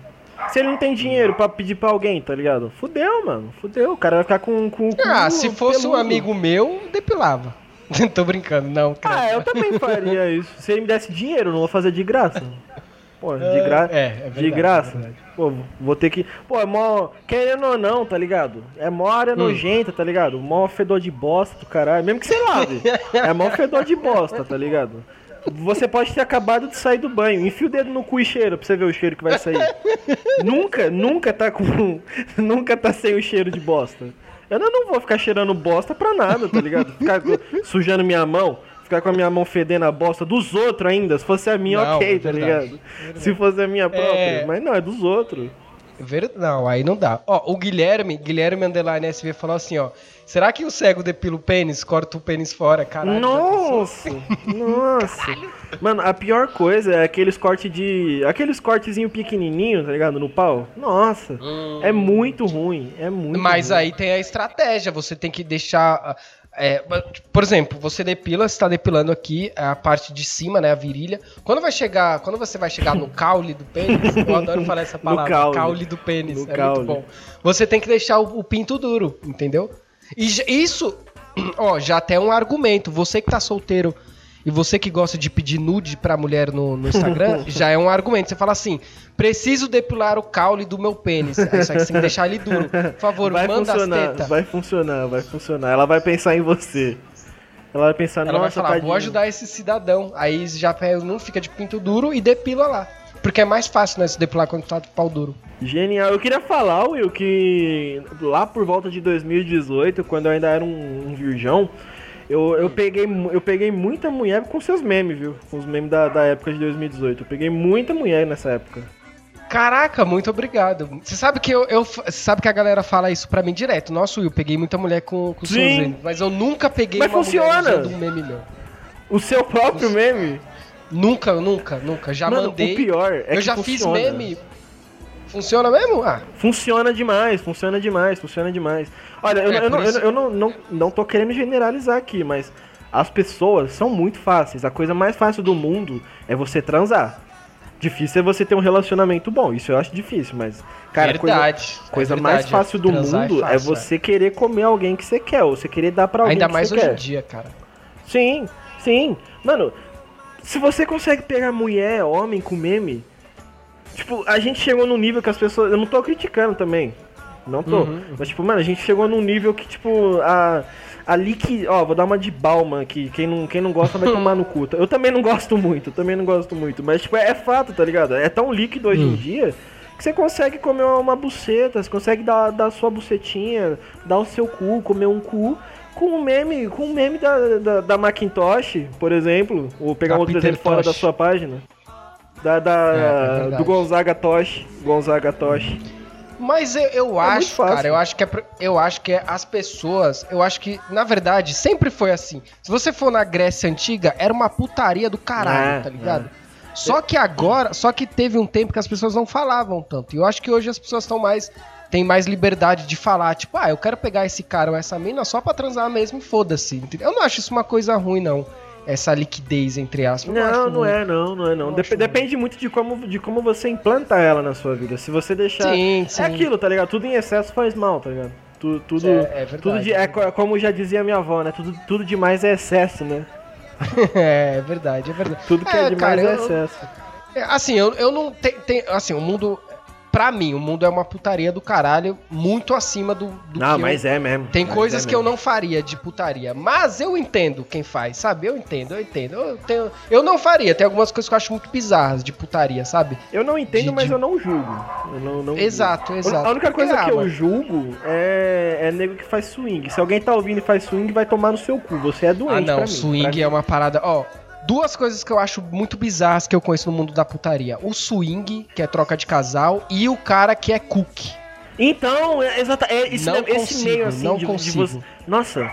Se ele não tem dinheiro pra pedir pra alguém, tá ligado? Fudeu, mano. Fudeu. O cara vai ficar com, com cu Ah, se fosse um peludo. amigo meu, depilava. Tô brincando, não, cara. Ah, eu também faria isso. Se ele me desse dinheiro, não vou fazer de graça. Pô, de, gra... É, é verdade, de graça. é. Pô, vou ter que. Pô, é mó. Querendo ou não, tá ligado? É mó Hum. área nojenta, tá ligado? Mó fedor de bosta do caralho. Mesmo que você lave. é mó fedor de bosta, tá ligado? Você pode ter acabado de sair do banho. Enfia o dedo no cu e cheira pra você ver o cheiro que vai sair. nunca, nunca tá com. nunca tá sem o cheiro de bosta. Eu não vou ficar cheirando bosta pra nada, tá ligado? Ficar sujando minha mão. Ficar com a minha mão fedendo a bosta dos outros ainda. Se fosse a minha, Não, ok, é tá ligado? Se fosse a minha própria. É. Mas não, é dos outros. Ver- Não, aí não dá. Ó, o Guilherme, Guilherme Underline SV falou assim, ó. Será que o cego depila o pênis, corta o pênis fora? Caralho. Nossa! Nossa! Mano, a pior coisa é aqueles cortes de. Aqueles cortezinho pequenininho, tá ligado? No pau. Nossa! É muito ruim. É muito Mas ruim. aí tem a estratégia, você tem que deixar. É, por exemplo, você depila, você tá depilando aqui a parte de cima, né, a virilha. Quando vai chegar, quando você vai chegar no caule do pênis, eu adoro falar essa palavra, caule. do pênis, No é caule. muito bom. Você tem que deixar o, o pinto duro, entendeu? E isso, ó, já até é um argumento. Você que tá solteiro e você que gosta de pedir nude pra mulher no, no Instagram, já é um argumento. Você fala assim: preciso depilar o caule do meu pênis. Aí só que você tem que deixar ele duro. Por favor, vai manda as tetas. vai funcionar, vai funcionar. Ela vai pensar em você. Ela vai pensar, Ela vai falar, vou ajudar esse cidadão. Aí já não fica de pinto duro e depila lá. Porque é mais fácil, né, se depilar quando tá de pau duro. Genial. Eu queria falar, Will, que lá por volta de 2018, quando eu ainda era um, um virgão, eu, eu, peguei, eu peguei muita mulher com seus memes, viu? Com os memes da, da época de 2018. Eu peguei muita mulher nessa época. Caraca, muito obrigado. Você sabe que eu, eu- sabe que a galera fala isso pra mim direto. Nossa, Will, peguei muita mulher com, com seus memes. Mas eu nunca peguei Mas uma funciona. mulher um meme meu. O seu próprio meme? Nunca, nunca, nunca. Já Mano, mandei. o pior é eu que já funciona. fiz meme. Funciona mesmo? Ah, Funciona demais, funciona demais, funciona demais. Olha, eu, É, eu não, eu, isso- eu não, não, não tô querendo generalizar aqui, mas as pessoas são muito fáceis. A coisa mais fácil do mundo é você transar. Difícil é você ter um relacionamento bom, isso eu acho difícil, mas, cara, a coisa, verdade. coisa é mais verdade, fácil do transar mundo é, fácil, você querer comer alguém que você quer, ou você querer dar pra alguém Ainda que mais hoje quer. em dia, cara. Sim, sim. Mano, se você consegue pegar mulher, homem com meme, tipo, a gente chegou num nível que as pessoas. Eu não tô criticando também. Não tô. Uhum, Mas, tipo, mano, a gente chegou num nível que, tipo, a. Ali que. Ó, vou dar uma de Balma aqui. Quem não, quem não gosta vai tomar no cu. Eu também não gosto muito, eu também não gosto muito. Mas, tipo, é, é fato, tá ligado? É tão líquido hoje Hum. em dia que você consegue comer uma, buceta, você consegue dar, dar a sua bucetinha, dar o seu cu, comer um cu. Com um meme, com um meme da, da, da Macintosh, por exemplo, ou pegar um outro Peter exemplo fora da sua página. Da, da, É, é do Gonzaga Tosh. Gonzaga Tosh. Mas eu, eu É acho, cara, eu acho que é, eu acho que é as pessoas, eu acho que na verdade sempre foi assim. Se você for na Grécia antiga, era uma putaria do caralho, É, tá ligado? Só que agora, só que teve um tempo que as pessoas não falavam tanto. E eu acho que hoje as pessoas estão mais têm mais liberdade de falar, tipo, ah, eu quero pegar esse cara ou essa mina só pra transar mesmo e foda-se. Eu não acho isso uma coisa ruim não. Essa liquidez entre aspas. Não, não é, não, não é, não. Dep- depende muito de como, de como você implanta ela na sua vida. Se você deixar. Sim, sim. É aquilo, tá ligado? Tudo em excesso faz mal, tá ligado? Tu- Tudo, É, é verdade. tudo de, é co- como já dizia minha avó, né? Tudo, tudo demais é excesso, né? é, é verdade, é verdade. Tudo que é, É, demais cara, é eu- excesso. É, Assim, eu, eu não tenho. assim, o mundo. Pra mim, o mundo é uma putaria do caralho, muito acima do, do Não, que mas eu, é mesmo. Tem mas coisas é que eu mesmo. não faria de putaria, mas eu entendo quem faz, sabe? Eu entendo, eu entendo. Eu, tenho, eu não faria, tem algumas coisas que eu acho muito bizarras de putaria, sabe? Eu não entendo, de- mas de- eu não julgo. Eu não, não Exato, julgo. exato. A única coisa Porque, que eu julgo é, é nego que faz swing. Se alguém tá ouvindo e faz swing, vai tomar no seu cu. Você é doente Ah, não, pra mim. swing Pra mim. é uma parada. Ó, duas coisas que eu acho muito bizarras que eu conheço no mundo da putaria: o swing, que é troca de casal, e o cara que é cook. Então, é, exata, é esse, Não esse consigo, meio assim não de, de consigo. você. Nossa,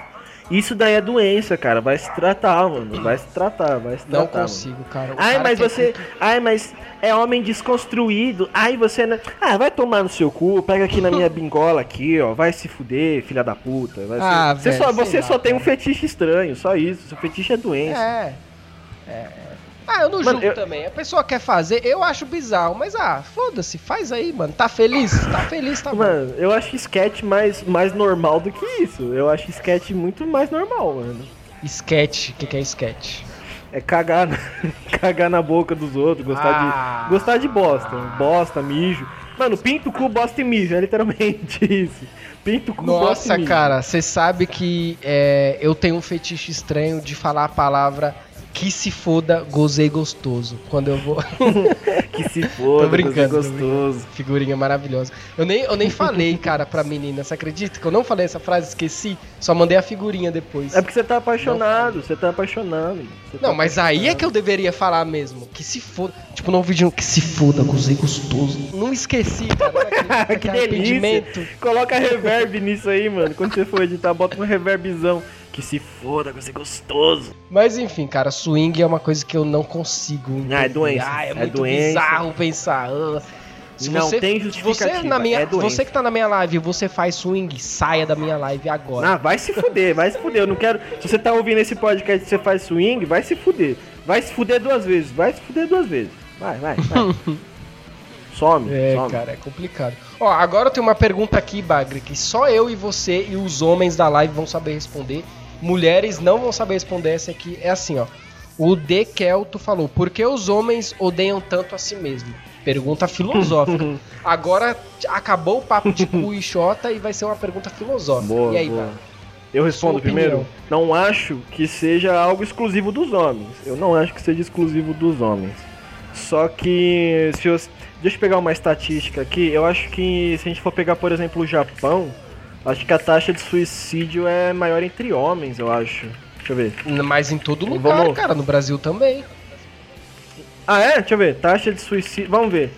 isso daí é doença, cara. Vai se tratar, mano. Vai se tratar, vai se tratar. Não mano. consigo, cara. O Ai, cara mas é você. Ai, mas é homem desconstruído. Ai, você não. Ah, vai tomar no seu cu, pega aqui na minha bingola aqui, ó. Vai se fuder, filha da puta. Vai se- Ah, você velho, só, sei você lá, só tem um fetiche estranho, só isso. Seu fetiche é doença. É. É. Ah, eu não Mano, julgo eu- também. A pessoa quer fazer, eu acho bizarro, mas ah, foda-se, faz aí, mano. Tá feliz? Tá feliz, tá bom. Mano, eu acho sketch mais, mais normal do que isso. Eu acho sketch muito mais normal, mano. Sketch, o que, que é sketch? É cagar na, cagar na boca dos outros, gostar Ah. de. Gostar de bosta. Bosta, mijo. Mano, pinto, cu, bosta e mijo. É literalmente isso. Pinto, cu, bosta Nossa, e mijo. cara, você sabe que é, eu tenho um fetiche estranho de falar a palavra que se foda, gozei gostoso. Quando eu vou. Que se foda, Tô brincando, tô gostoso. Figurinha maravilhosa. Eu nem, eu nem falei, cara, pra menina. Você acredita que eu não falei essa frase? Esqueci. Só mandei a figurinha depois. É porque você tá apaixonado, você tá apaixonado. você Não, tá mas aí é que eu deveria falar mesmo. Que se foda. Tipo, no vídeo, que se foda, gozei gostoso. Não esqueci, cara. Que aquele delícia. Coloca reverb nisso aí, mano. Quando você for editar, bota um reverbzão. Que se foda, vai ser gostoso. Mas enfim, cara, swing é uma coisa que eu não consigo. entender. Ah, é doença. Ah, é, É muito doença. bizarro pensar. ah. Se Não você, tem se você justificativa, na minha, é você que tá na minha live, e você faz swing, saia da minha live agora. Ah, vai se fuder, vai se fuder. Eu não quero. Se você tá ouvindo esse podcast e você faz swing, vai se fuder. Vai se fuder duas vezes. Vai se fuder duas vezes. Vai, vai, vai. some, É, some. cara, é complicado. Ó, agora eu tenho uma pergunta aqui, Bagre, que só eu e você e os homens da live vão saber responder. Mulheres não vão saber responder essa aqui. É assim, ó. O De Kelto falou: Por que os homens odeiam tanto a si mesmo? Pergunta filosófica. Agora acabou o papo de cu e xota e vai ser uma pergunta filosófica. Boa, e aí, boa. Eu respondo primeiro. Não acho que seja algo exclusivo dos homens. Eu não acho que seja exclusivo dos homens. Só que se eu, deixa eu pegar uma estatística aqui. Eu acho que se a gente for pegar, por exemplo, o Japão, acho que a taxa de suicídio é maior entre homens, eu acho. Deixa eu ver. Mas em todo lugar, Vamos- cara, no Brasil também. Ah, é? Deixa eu ver. Taxa de suicídio. Vamos ver.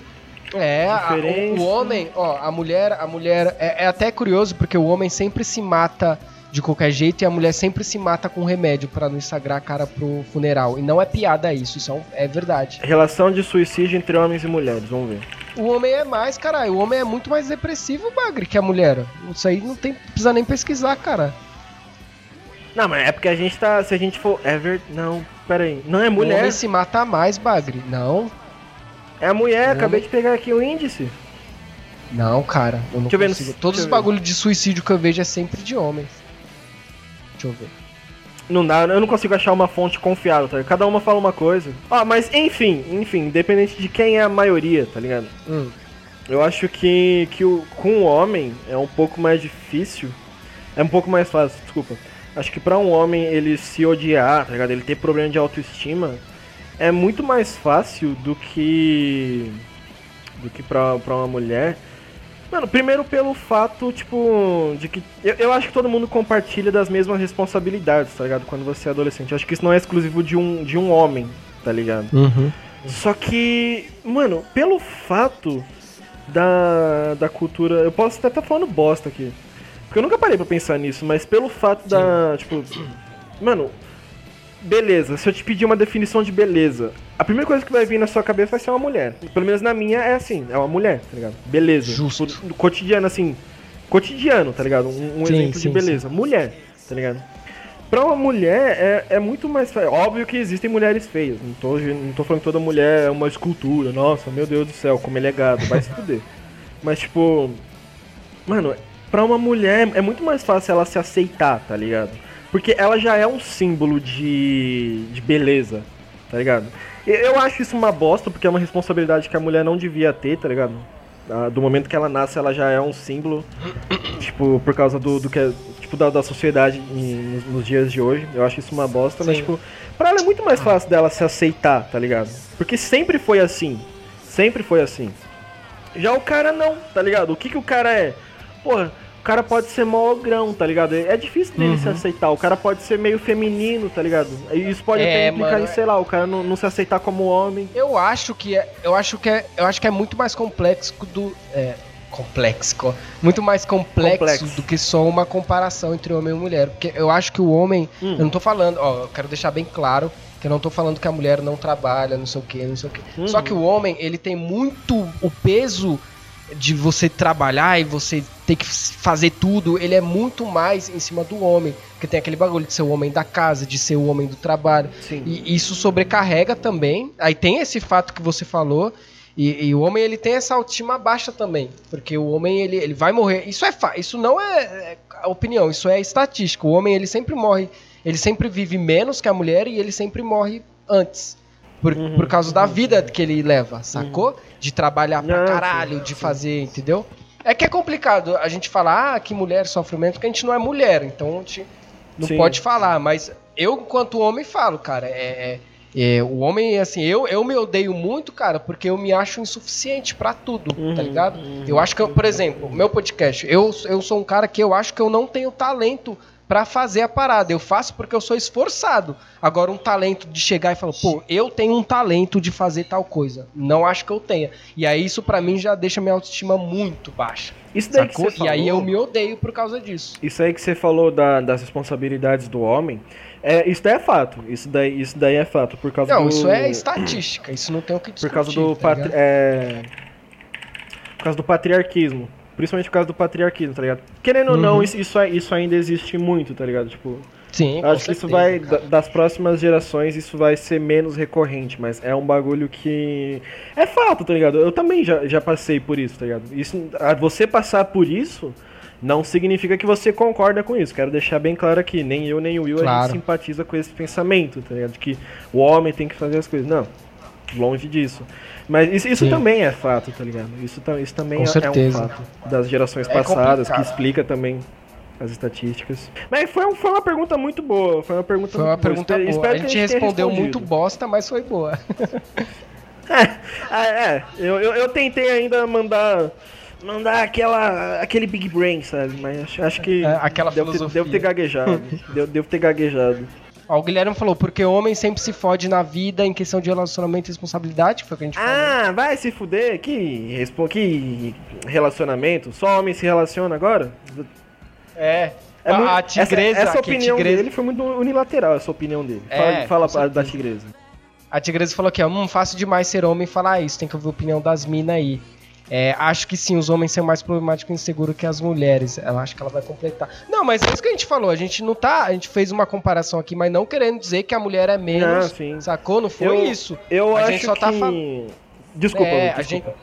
É, a- o, o homem, ó, a mulher, a mulher é, é até curioso porque o homem sempre se mata de qualquer jeito e a mulher sempre se mata com remédio pra não sagrar a cara pro funeral. E não é piada isso, isso é, um- é verdade. Relação de suicídio entre homens e mulheres. Vamos ver. O homem é mais, caralho, o homem é muito mais depressivo, bagre, que a mulher. Isso aí não tem, precisa nem pesquisar, cara. Não, mas é porque a gente tá. Se a gente for. É ver. Não, pera aí. Não é O mulher. homem se mata mais, bagre. Não, É a mulher. Não. Acabei de pegar aqui o índice. não, cara, eu não Deixa eu ver no- consigo. deixa Todos os ver. bagulhos de suicídio que eu vejo é sempre de homens. Deixa eu ver. Não dá, eu não consigo achar uma fonte confiável, tá ligado? Cada uma fala uma coisa. Ó, mas enfim, enfim, independente de quem é a maioria, tá ligado? Hum. Eu acho que, que o, com o homem é um pouco mais difícil. É um pouco mais fácil, desculpa. Acho que pra um homem ele se odiar, tá ligado? Ele ter problema de autoestima é muito mais fácil do que. do que pra, pra uma mulher. Mano, primeiro pelo fato, tipo, de que. Eu, eu acho que todo mundo compartilha das mesmas responsabilidades, tá ligado? Quando você é adolescente. Eu acho que isso não é exclusivo de um, de um homem, tá ligado? Uhum. Só que, mano, pelo fato da, da cultura. Eu posso até estar falando bosta aqui. Porque eu nunca parei pra pensar nisso, mas pelo fato da. Tipo. Mano, beleza. Se eu te pedir uma definição de beleza, a primeira coisa que vai vir na sua cabeça vai ser uma mulher. Pelo menos na minha é assim, é uma mulher, tá ligado? Beleza. Justo. No cotidiano, assim. Cotidiano, tá ligado? Um, um Sim, exemplo sim, de beleza. Mulher, tá ligado? Pra uma mulher é, é muito mais fácil. Óbvio que existem mulheres feias. Não tô, não tô falando que toda mulher é uma escultura. Nossa, meu Deus do céu, como ele é gado. Vai se fuder. Mas, tipo. Mano, pra uma mulher é muito mais fácil ela se aceitar, tá ligado? Porque ela já é um símbolo de, de beleza, tá ligado? Eu acho isso uma bosta, porque é uma responsabilidade que a mulher não devia ter, tá ligado? Do momento que ela nasce, ela já é um símbolo, tipo, por causa do, do que é, tipo, da, da sociedade em- nos, dias de hoje. Eu acho isso uma bosta, mas, Sim. tipo, pra ela é muito mais fácil dela se aceitar, tá ligado? Porque sempre foi assim. Sempre foi assim. Já o cara não, tá ligado? O que que o cara é? Porra, o cara pode ser mó grão, tá ligado? É difícil dele se aceitar. O cara pode ser meio feminino, tá ligado? E Isso pode É, até implicar mano, em, sei lá, o cara não, não se aceitar como homem. Eu acho que é, eu acho que é, eu acho que é muito mais complexo do é, complexo, muito mais complexo, Complexo. do que só uma comparação entre homem e mulher, porque eu acho que o homem, Hum. eu não tô falando, ó, eu quero deixar bem claro que eu não tô falando que a mulher não trabalha, não sei o que, não sei o que. Só Uhum. que o homem, ele tem muito o peso de você trabalhar e você ter que fazer tudo, ele é muito mais em cima do homem. Porque tem aquele bagulho de ser o homem da casa, de ser o homem do trabalho. Sim. E isso sobrecarrega também. Aí tem esse fato que você falou. E, e o homem ele tem essa autoestima baixa também. Porque o homem ele, ele vai morrer. Isso é Isso não é, é opinião, isso é estatística. O homem ele sempre morre. Ele sempre vive menos que a mulher e ele sempre morre antes. Por, Uhum, por causa da vida que ele leva, sacou? De trabalhar pra caralho, de fazer, entendeu? É que é complicado a gente falar ah, que mulher sofre menos, porque a gente não é mulher, então a gente não Sim. pode falar. Mas eu, enquanto homem, falo, cara, é, é- é, o homem, assim, eu, eu me odeio muito, cara, porque eu me acho insuficiente pra tudo, tá Uhum, ligado? uhum. Eu acho que, eu, por exemplo, meu podcast, eu, eu sou um cara que eu acho que eu não tenho talento pra fazer a parada. Eu faço porque eu sou esforçado. Agora, um talento de chegar e falar, pô, eu tenho um talento de fazer tal coisa. Não acho que eu tenha. E aí, isso pra mim já deixa minha autoestima muito baixa. Isso daí que você E aí eu falou- me odeio por causa disso. Isso aí que você falou da- das responsabilidades do homem, é, isso daí é fato. Isso daí, isso daí é fato. Por causa Não, do, isso é estatística. Isso não tem o que discutir. Por causa do tá é, Por causa do patriarquismo. Principalmente por causa do patriarquismo, tá ligado? Querendo ou não, Uhum. isso, isso, ainda existe muito, tá ligado? Tipo, Sim, acho que isso vai. da- Das próximas gerações, isso vai ser menos recorrente, mas é um bagulho que. É fato, tá ligado? Eu também já, já passei por isso, tá ligado? Isso, a- você passar por isso. Não significa que você concorda com isso. Quero deixar bem claro aqui. Nem eu, nem o Will a Claro. gente simpatiza com esse pensamento, tá ligado? De que o homem tem que fazer as coisas. Não. Longe disso. Mas isso, isso também é fato, tá ligado? Isso, isso também é, é um certeza. fato das gerações É passadas, que complicado. explica também as estatísticas. Mas foi, um- foi uma pergunta muito boa. Foi uma pergunta Foi uma muito pergunta boa. espero A que gente tenha respondeu respondido. muito bosta, mas foi boa. Ah, é, eu, eu, eu tentei ainda mandar. Mandar aquela, aquele big brain, sabe? Mas acho, acho que. É, aquela devo ter, devo ter gaguejado. devo, devo ter gaguejado. Ó, o Guilherme falou, porque o homem sempre se fode na vida em questão de relacionamento e responsabilidade, que foi o que a gente falou. Ah, vai se fuder? Que, que relacionamento? Só homem se relaciona agora? É. É muito- a tigresa, essa, essa que a opinião tigresa, dele foi muito unilateral, essa opinião dele. É, fala fala da tigresa. a tigresa falou aqui, ó, hum, fácil demais ser homem e falar isso, tem que ouvir a opinião das minas aí. É, acho que sim, os homens são mais problemáticos e inseguros que as mulheres. Ela acha que ela vai completar. Não, mas é isso que a gente falou. A gente não tá. A gente fez uma comparação aqui, mas não querendo dizer que a mulher é menos. Não, sim. Sacou? Não foi Eu- isso. Eu A acho gente só tá que... Desculpa, É, Lu, a desculpa.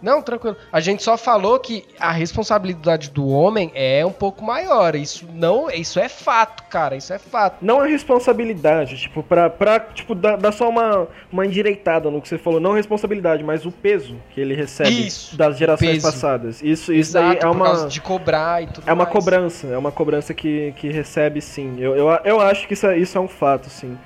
Não, tranquilo. A gente só falou que a responsabilidade do homem é um pouco maior. Isso não, isso é fato, cara. Isso é fato. Não a responsabilidade, tipo, pra, pra tipo, dar, dar só uma, uma endireitada no que você falou. Não responsabilidade, mas o peso que ele recebe Isso, das gerações peso. passadas. Isso, isso daí Exato, é uma... de cobrar e tudo É uma mais. cobrança, é uma cobrança que, que recebe sim. Eu, eu, eu acho que isso é, isso é um fato, sim.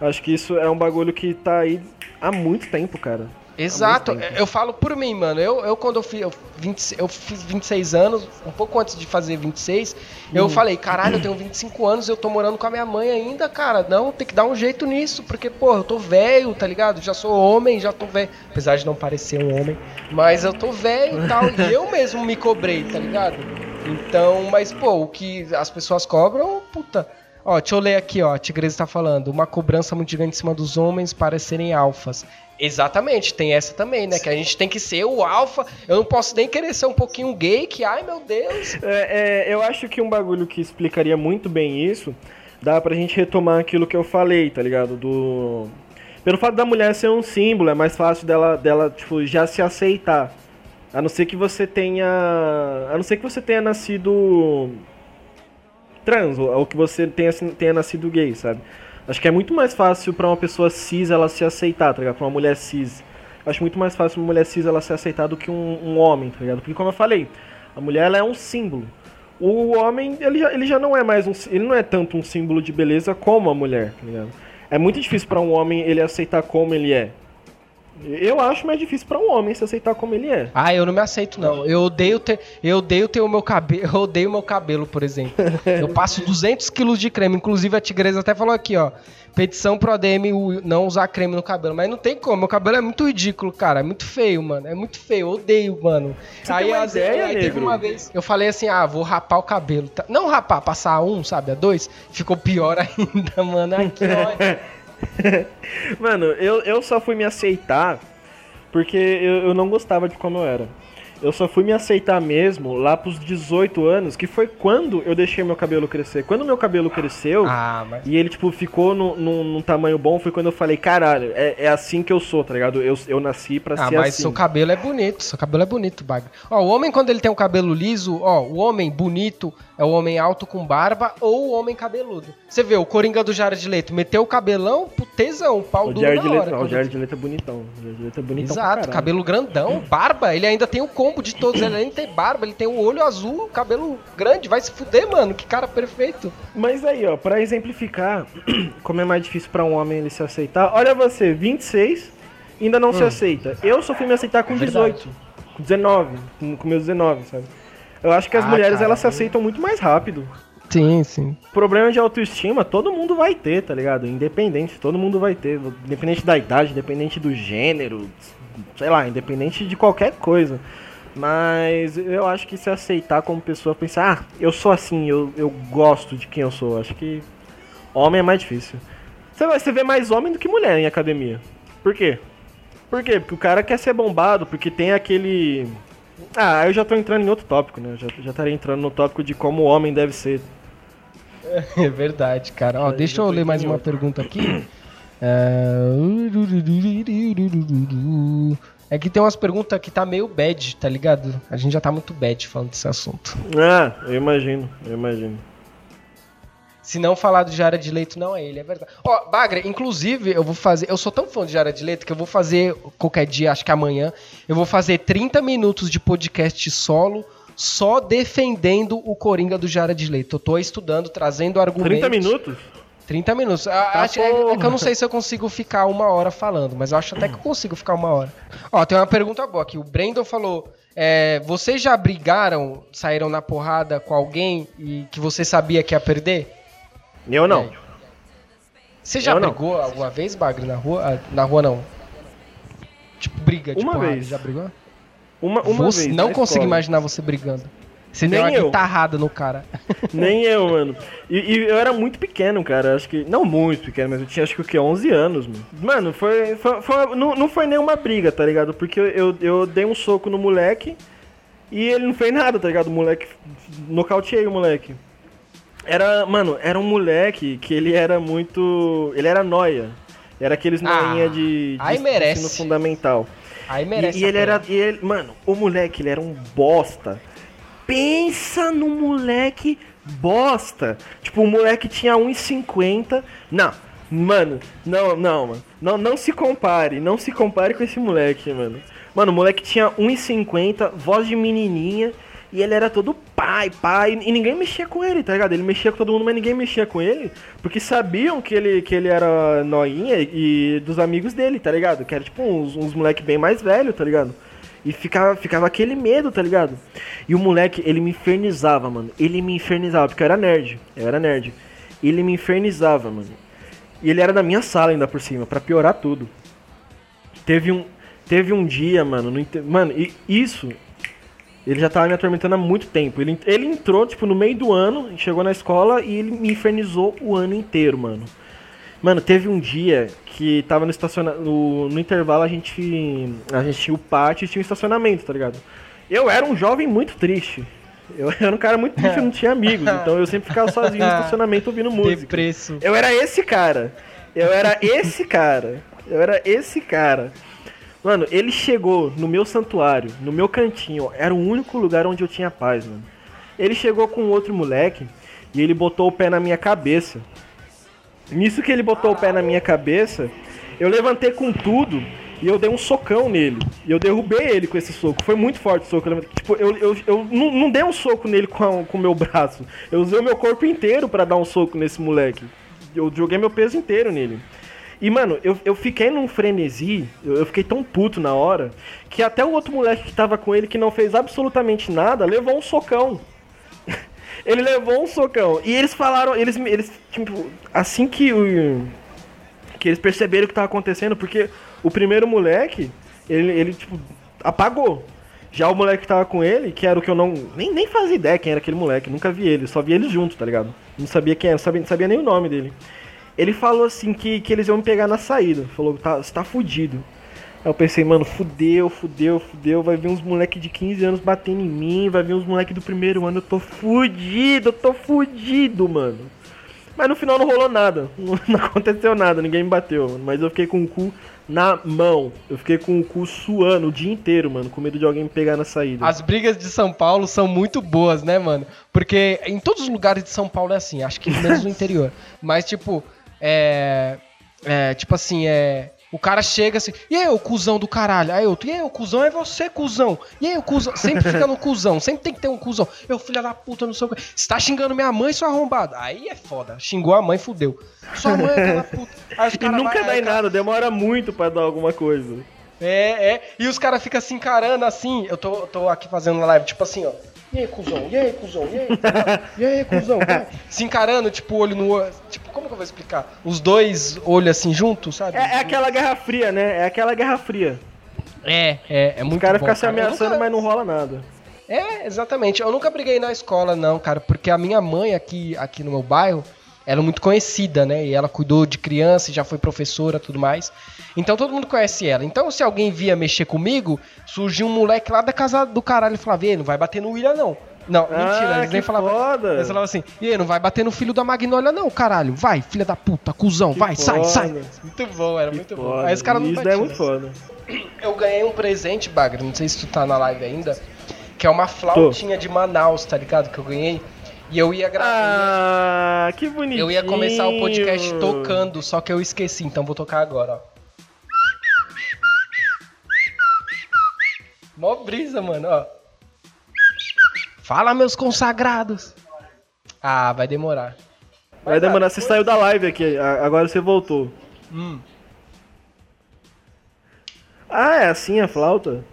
Acho que isso é um bagulho que tá aí há muito tempo, cara. Exato, Há muito tempo. eu falo por mim, mano. Eu, eu quando eu fiz, eu, 20 eu fiz 26 anos, um pouco antes de fazer 26, eu Uhum. falei, caralho, eu tenho 25 anos, eu tô morando com a minha mãe ainda, cara. Não, tem que dar um jeito nisso, porque, pô, eu tô velho, tá ligado? Já sou homem, já tô velho. Apesar de não parecer um homem, mas eu tô velho e tal. e eu mesmo me cobrei, tá ligado? Então, mas, pô, o que as pessoas cobram, puta. Ó, deixa eu ler aqui, ó. A Tigresa tá falando. Uma cobrança muito gigante em cima dos homens para serem alfas. Exatamente, tem essa também, né? Que a gente tem que ser o alfa. Eu não posso nem querer ser um pouquinho gay, que, ai meu Deus. É, é, eu acho que um bagulho que explicaria muito bem isso, dá pra gente retomar aquilo que eu falei, tá ligado? Do. Pelo fato da mulher ser um símbolo, é mais fácil dela, dela tipo, já se aceitar. A não ser que você tenha. A não ser que você tenha nascido. Trans, ou que você tenha, tenha nascido gay, sabe? Acho que é muito mais fácil pra uma pessoa cis ela se aceitar, tá ligado? Pra uma mulher cis. Acho muito mais fácil uma mulher cis ela se aceitar do que um, um homem, tá ligado? Porque como eu falei, a mulher ela é um símbolo. O homem, ele já, ele já não é mais um. Ele não é tanto um símbolo de beleza como a mulher, tá ligado? É muito difícil pra um homem ele aceitar como ele é. Eu acho mais difícil pra um homem se aceitar como ele é. Ah, eu não me aceito, não. Eu odeio ter, eu odeio ter o meu cabelo. Eu odeio o meu cabelo, por exemplo. Eu passo 200 quilos de creme. Inclusive, a Tigresa até falou aqui, ó. Petição pro ADM não usar creme no cabelo. Mas não tem como. Meu cabelo é muito ridículo, cara. É muito feio, mano. É muito feio. Eu odeio, mano. Você tem uma ideia, aí teve uma vez. Eu falei assim, ah, vou rapar o cabelo. tá? Não rapar, passar a um, sabe? A dois. Ficou pior ainda, mano. Que ódio. Mano, eu, eu só fui me aceitar porque eu, eu não gostava de como eu era. eu só fui me aceitar mesmo lá pros 18 anos, que foi quando eu deixei meu cabelo crescer. Quando meu cabelo cresceu Ah, mas. e ele, tipo, ficou no- no- num tamanho bom, foi quando eu falei, caralho, é, é assim que eu sou, tá ligado? Eu, eu nasci pra Ah, ser mas assim. seu cabelo é bonito, seu cabelo é bonito, Bagre. Ó, o homem quando ele tem um cabelo liso, ó, o homem bonito é o homem alto com barba ou o homem cabeludo. Você vê, o Coringa do Jared Leto meteu o cabelão, putezão, pau O duro Jared na Leto, hora. não, o Jared Leto é bonitão. O Jared Leto é bonitão Exato, cabelo grandão, barba, ele ainda tem o combo de todos, ele nem tem barba, ele tem o olho azul, cabelo grande, vai se fuder, mano, que cara perfeito. Mas aí, ó, pra exemplificar como é mais difícil pra um homem ele se aceitar, olha você, 26, ainda não se aceita. Eu só fui me aceitar com Hum. É verdade. 18, com 19, com, com meus 19, sabe? Eu acho que as Ah, mulheres cara, elas se aceitam muito mais rápido. Sim, sim. Problema de autoestima, todo mundo vai ter, tá ligado? Independente, todo mundo vai ter. Independente da idade, independente do gênero, sei lá, independente de qualquer coisa. Mas eu acho que se aceitar como pessoa, pensar, ah, eu sou assim, eu, eu gosto de quem eu sou. Acho que homem é mais difícil. Você vai você vê mais homem do que mulher em academia. Por quê? Por quê? Porque o cara quer ser bombado, porque tem aquele. Ah, eu já tô entrando em outro tópico, né? Eu Já, já estaria entrando no tópico de como o homem deve ser. É verdade, cara. Ó, Aí deixa eu ler mais uma outra. pergunta aqui. É... é que tem umas perguntas que tá meio bad, tá ligado? A gente já tá muito bad falando desse assunto. Ah, eu imagino, eu imagino. Se não falar do Jared Leito, não é ele, é verdade. Ó, Bagre, inclusive, eu vou fazer. Eu sou tão fã de Jared Leito que eu vou fazer qualquer dia, acho que amanhã, eu vou fazer 30 minutos de podcast solo só defendendo o Coringa do Jared Leito. Eu tô estudando, trazendo argumentos. 30 minutos? 30 minutos. Ah, Tá acho- é, é que eu não sei se eu consigo ficar uma hora falando, mas eu acho até que eu consigo ficar uma hora. Ó, tem uma pergunta boa aqui. O Brandon falou: é, vocês já brigaram, saíram na porrada com alguém e que você sabia que ia perder? Eu não. Você já Eu não. brigou alguma vez, Bagre, na rua? Ah, Na rua não. Tipo, briga Uma porrada, vez. Já brigou? Uma, uma Você- vez. não consigo escola. imaginar você brigando. Você deu Nem uma eu. guitarrada no cara. Nem eu, mano. E, e eu era muito pequeno, cara. Acho que. Não muito pequeno, mas eu tinha acho que o quê? 11 anos, mano. Mano, foi. foi, foi- não, não foi nenhuma briga, tá ligado? Porque eu, eu, eu dei um soco no moleque e ele não fez nada, tá ligado? O moleque. Nocauteei o moleque. Era. Mano, era um moleque que ele era muito. Ele era noia. Era aqueles Ah, noinha de, de aí merece. ensino fundamental. Aí merece. E, e ele era. E ele, mano, o moleque, ele era um bosta. Pensa no moleque bosta. Tipo, o moleque tinha 1,50. Não, mano, não, não, mano. Não, não se compare, não se compare com esse moleque, mano. Mano, o moleque tinha 1,50, voz de menininha. E ele era todo pai, pai, e ninguém mexia com ele, tá ligado? Ele mexia com todo mundo, mas ninguém mexia com ele, porque sabiam que ele, que ele era noinha e dos amigos dele, tá ligado? Que era tipo uns, uns moleque bem mais velho, tá ligado? E ficava, ficava aquele medo, tá ligado? E o moleque, ele me infernizava, mano. Ele me infernizava, porque eu era nerd. Eu era nerd. Ele me infernizava, mano. E ele era da minha sala ainda por cima, pra piorar tudo. Teve um, teve um dia, mano, no mano, e isso ele já tava me atormentando há muito tempo. Ele, ele entrou, tipo, no meio do ano, chegou na escola e ele me infernizou o ano inteiro, mano. Mano, teve um dia que tava no estacionamento. No, no intervalo a gente. A gente tinha o pátio e tinha o estacionamento, tá ligado? Eu era um jovem muito triste. Eu era um cara muito triste, eu não tinha amigos. Então eu sempre ficava sozinho no estacionamento ouvindo música. Depresso. Eu era esse cara. Eu era esse cara. Eu era esse cara. Mano, ele chegou no meu santuário, no meu cantinho. Era o único lugar onde eu tinha paz, mano. Ele chegou com outro moleque e ele botou o pé na minha cabeça. Nisso que ele botou o pé na minha cabeça, eu levantei com tudo e eu dei um socão nele. E eu derrubei ele com esse soco. Foi muito forte o soco. Tipo, eu, eu, eu não, não dei um soco nele com, o meu braço. Eu usei o meu corpo inteiro pra dar um soco nesse moleque. Eu joguei meu peso inteiro nele. E, mano, eu, eu fiquei num frenesi, eu, eu fiquei tão puto na hora, que até o outro moleque que tava com ele, que não fez absolutamente nada, levou um socão. ele levou um socão. E eles falaram, eles, eles tipo, assim que o. Que eles perceberam o que tava acontecendo, porque o primeiro moleque, ele, ele tipo, apagou. Já o moleque que tava com ele, que era o que eu não. Nem, nem fazia ideia quem era aquele moleque, nunca vi ele, só vi eles juntos, tá ligado? Não sabia quem era, não sabia, não sabia nem o nome dele. Ele falou assim que, que eles iam me pegar na saída. Falou, tá, você tá fudido. Aí eu pensei, mano, fudeu, fudeu, fudeu. Vai vir uns moleque de 15 anos batendo em mim, vai vir uns moleque do primeiro ano. Eu tô fudido, eu tô fudido, mano. Mas no final não rolou nada. Não aconteceu nada, ninguém me bateu, mano. Mas eu fiquei com o cu na mão. Eu fiquei com o cu suando o dia inteiro, mano, com medo de alguém me pegar na saída. As brigas de São Paulo são muito boas, né, mano? Porque em todos os lugares de São Paulo é assim, acho que menos no interior. Mas, tipo, é. É, tipo assim, é. O cara chega assim, e aí, o cuzão do caralho? Aí outro, e aí, o cuzão é você, cuzão. E aí, o cuzão? Sempre fica no cuzão, sempre tem que ter um cuzão. Eu, filha da puta, não sei o que. Você tá xingando minha mãe, seu arrombado. Aí é foda. Xingou a mãe, fudeu. Sua mãe é aquela puta. Aí os E nunca vai- dá aí em cara- nada, demora muito pra dar alguma coisa. É, é. E os caras ficam se encarando assim. Eu tô, tô aqui fazendo live, tipo assim, ó. E aí, cuzão? E aí, cuzão? E aí, cuzão? E aí, cuzão? Vai. Se encarando, tipo, olho no olho. Tipo, como que eu vou explicar? Os dois olhos assim juntos, sabe? É, é aquela guerra fria, né? É aquela guerra fria. É, é, é muito Os caras bom, ficam se cara. Ameaçando, nunca- mas não rola nada. É, exatamente. Eu nunca briguei na escola, não, cara, porque a minha mãe aqui, aqui no meu bairro, ela é muito conhecida, né? E ela cuidou de criança, e já foi professora tudo mais. Então todo mundo conhece ela. Então se alguém via mexer comigo, surgiu um moleque lá da casa do caralho e falava, "E aí, não vai bater no William, não. Não, mentira, ah, eles nem falavam. foda. Eles falavam assim, e aí, não vai bater no filho da Magnólia, não, caralho. Vai, filha da puta, cuzão, Que vai, sai, foda. sai. Muito bom, era Que muito bom. foda. Aí os caras não Isso batiam, é muito né? foda. Eu ganhei um presente, Bagre, não sei se tu tá na live ainda, que é uma flautinha de Manaus, tá ligado? Que eu ganhei. E eu ia gravar. Ah, que bonitinho. eu ia começar o podcast tocando, só que eu esqueci, então vou tocar agora, ó. Mó brisa, mano, ó. Fala, meus consagrados. Ah, vai demorar. Vai Mas, demorar, você saiu da live aqui, agora você voltou. Hum. Ah, é assim a flauta?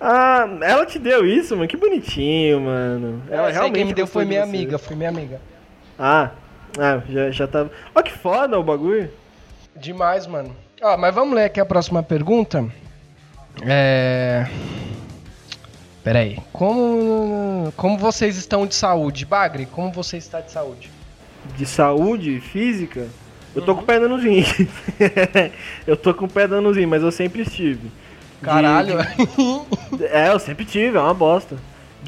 Ah, ela te deu isso, mano? Que bonitinho, mano. Ela Essa aí quem me deu foi minha amiga, foi minha amiga. Ah, ah já, já tava. Ó, que foda o bagulho. Demais, mano. Ó, mas vamos ler aqui a próxima pergunta. É. Pera aí. Como, como vocês estão de saúde? Bagre, como você está de saúde? De saúde física, eu tô Uhum. com pedra no rim. eu tô com pedra no rim, mas eu sempre estive. Caralho. de- É, eu sempre tive, é uma bosta.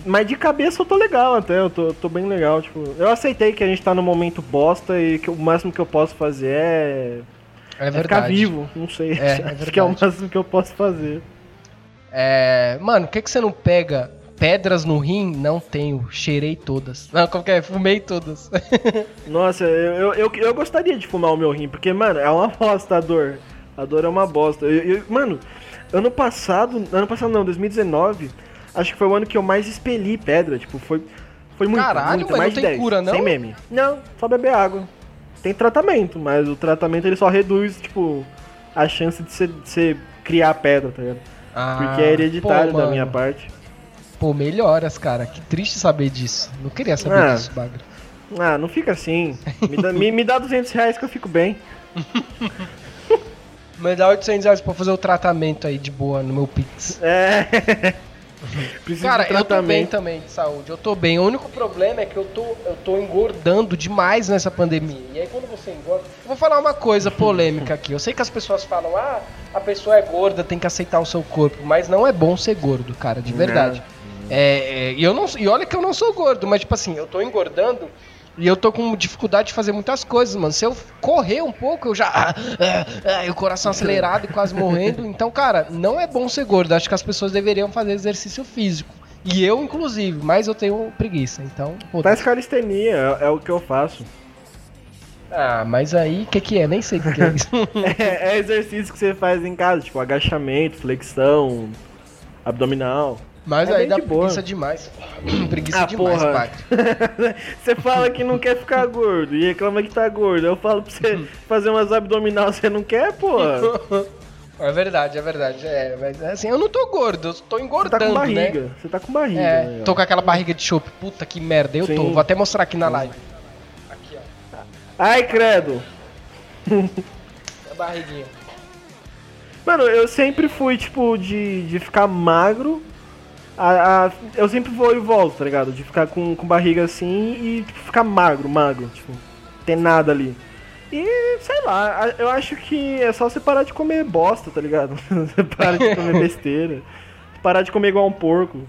Mas de cabeça eu tô legal até, eu tô, tô bem legal, tipo, eu aceitei que a gente tá no momento bosta e que o máximo que eu posso fazer é, É é ficar vivo, não sei. É, é Acho que é o máximo que eu posso fazer. É, mano, por que, que você não pega pedras no rim? Não tenho. Cheirei todas. Não, como que é? Fumei todas. Nossa, eu, eu, eu, eu gostaria de fumar o meu rim, porque, mano, é uma bosta a dor. A dor é uma bosta. Eu- eu- mano, ano passado, ano passado não, 2019, acho que foi o ano que eu mais expeli pedra, tipo, foi, foi muito, Caralho, muita, mas mais não de tem 10, cura, não? Sem meme. Não, só beber água. Tem tratamento, mas o tratamento ele só reduz, tipo, a chance de você, de você criar pedra, tá ligado? Porque é hereditário pô, da minha parte. Pô, melhoras, cara. Que triste saber disso. Não queria saber Ah. disso, Bagre. Ah, não fica assim. Me dá, me, me dá 200 reais que eu fico bem. Mas dá 800 reais pra fazer o tratamento aí de boa no meu Pix. É. Preciso Cara, eu tô bem também de saúde. Eu tô bem. O único problema é que eu tô, eu tô engordando demais nessa pandemia. E aí quando você engorda. Eu vou falar uma coisa polêmica aqui. Eu sei que as pessoas falam, ah, a pessoa é gorda, tem que aceitar o seu corpo. Mas não é bom ser gordo, cara, de verdade. É, é, e, eu não, e olha que eu não sou gordo, mas tipo assim, eu tô engordando e eu tô com dificuldade de fazer muitas coisas, mano. Se eu correr um pouco, eu já. Ah, ah, ah, o coração acelerado e quase morrendo. Então, cara, não é bom ser gordo. Acho que as pessoas deveriam fazer exercício físico. E eu, inclusive, mas eu tenho preguiça. Então. Faz calistenia, é, é o que eu faço. Ah, mas aí, o que, que é? Nem sei o que, que é isso. É, é exercício que você faz em casa, tipo agachamento, flexão, abdominal. Mas É aí dá de boa. preguiça demais. preguiça Ah, demais, porra. Bagre. você fala que não quer ficar gordo e reclama que tá gordo. Eu falo pra você fazer umas abdominal, você não quer, porra? É verdade, é verdade. É, mas assim, eu não tô gordo, eu tô Você engordando, tá com né? barriga. Você tá com barriga, É, né? tô com aquela barriga de chope. Puta que merda, eu tô. Sim. Vou até mostrar aqui na live. Aqui, ó. Ai, credo. A barriguinha. Mano, eu sempre fui, tipo, de, de ficar magro. A, a- eu sempre vou e volto, tá ligado? De ficar com, com barriga assim e tipo, ficar magro, magro. Tipo, ter nada ali. E, sei lá, eu acho que é só você parar de comer bosta, tá ligado? Você para de comer besteira. Parar de comer igual um porco.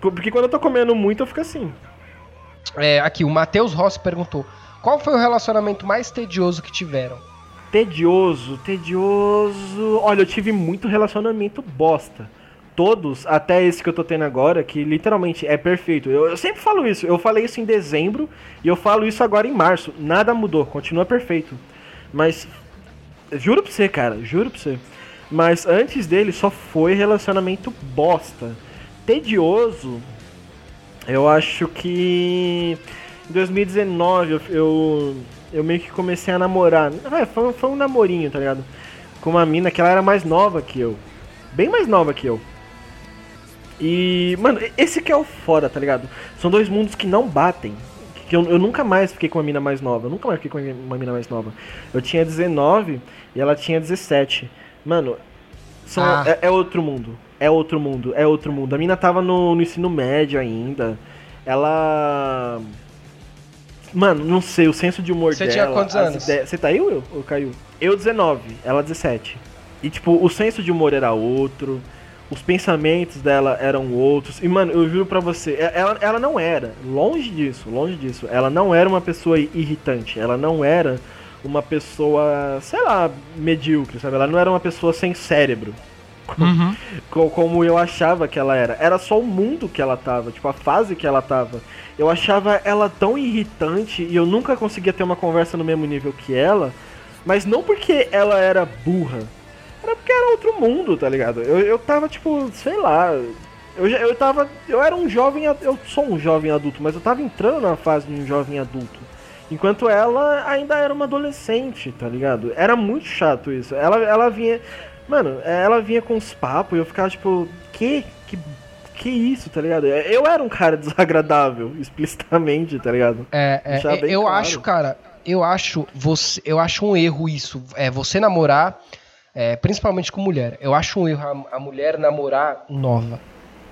Porque quando eu tô comendo muito, eu fico assim. É, aqui, o Matheus Rossi perguntou: qual foi o relacionamento mais tedioso que tiveram? Tedioso, tedioso. Olha, eu tive muito relacionamento bosta. Todos, até esse que eu tô tendo agora, que literalmente é perfeito. Eu, eu, sempre falo isso. Eu falei isso em dezembro e eu falo isso agora em março. Nada mudou, continua perfeito. Mas, juro pra você, cara, juro pra você. Mas antes dele só foi relacionamento bosta. Tedioso, eu acho que em 2019 eu, eu, meio que comecei a namorar. Ah, foi, foi um namorinho, tá ligado? Com uma mina que ela era mais nova que eu. Bem mais nova que eu. E, mano, esse que é o foda, tá ligado? São dois mundos que não batem. Que eu, eu nunca mais fiquei com uma mina mais nova. Eu nunca mais fiquei com uma mina mais nova. Eu tinha 19 e ela tinha 17. Mano, são, ah. é, é, outro mundo. É outro mundo, é outro mundo. A mina tava no, no ensino médio ainda. Ela. Mano, não sei, o senso de humor Você dela. Você tinha quantos anos? Você tá aí ou caiu? Eu 19, ela 17. E tipo, o senso de humor era outro os pensamentos dela eram outros. E, mano, eu juro pra você, ela, ela não era, longe disso, longe disso, ela não era uma pessoa irritante, ela não era uma pessoa, sei lá, medíocre, sabe? Ela não era uma pessoa sem cérebro. Uhum. Como, como eu achava que ela era. Era só o mundo que ela tava, tipo, a fase que ela tava. Eu achava ela tão irritante e eu nunca conseguia ter uma conversa no mesmo nível que ela, mas não porque ela era burra era porque era outro mundo, tá ligado? Eu, eu tava, tipo, sei lá. Eu, eu tava. Eu era um jovem. Eu sou um jovem adulto, mas eu tava entrando na fase de um jovem adulto. Enquanto ela ainda era uma adolescente, tá ligado? Era muito chato isso. Ela, ela vinha. Mano, ela vinha com os papos e eu ficava tipo, que? Que que isso, tá ligado? Eu era um cara desagradável, explicitamente, tá ligado? É, é eu claro. acho, cara, eu acho você, eu acho um erro isso. É você namorar é, principalmente com mulher. Eu acho um erro a, a mulher namorar nova.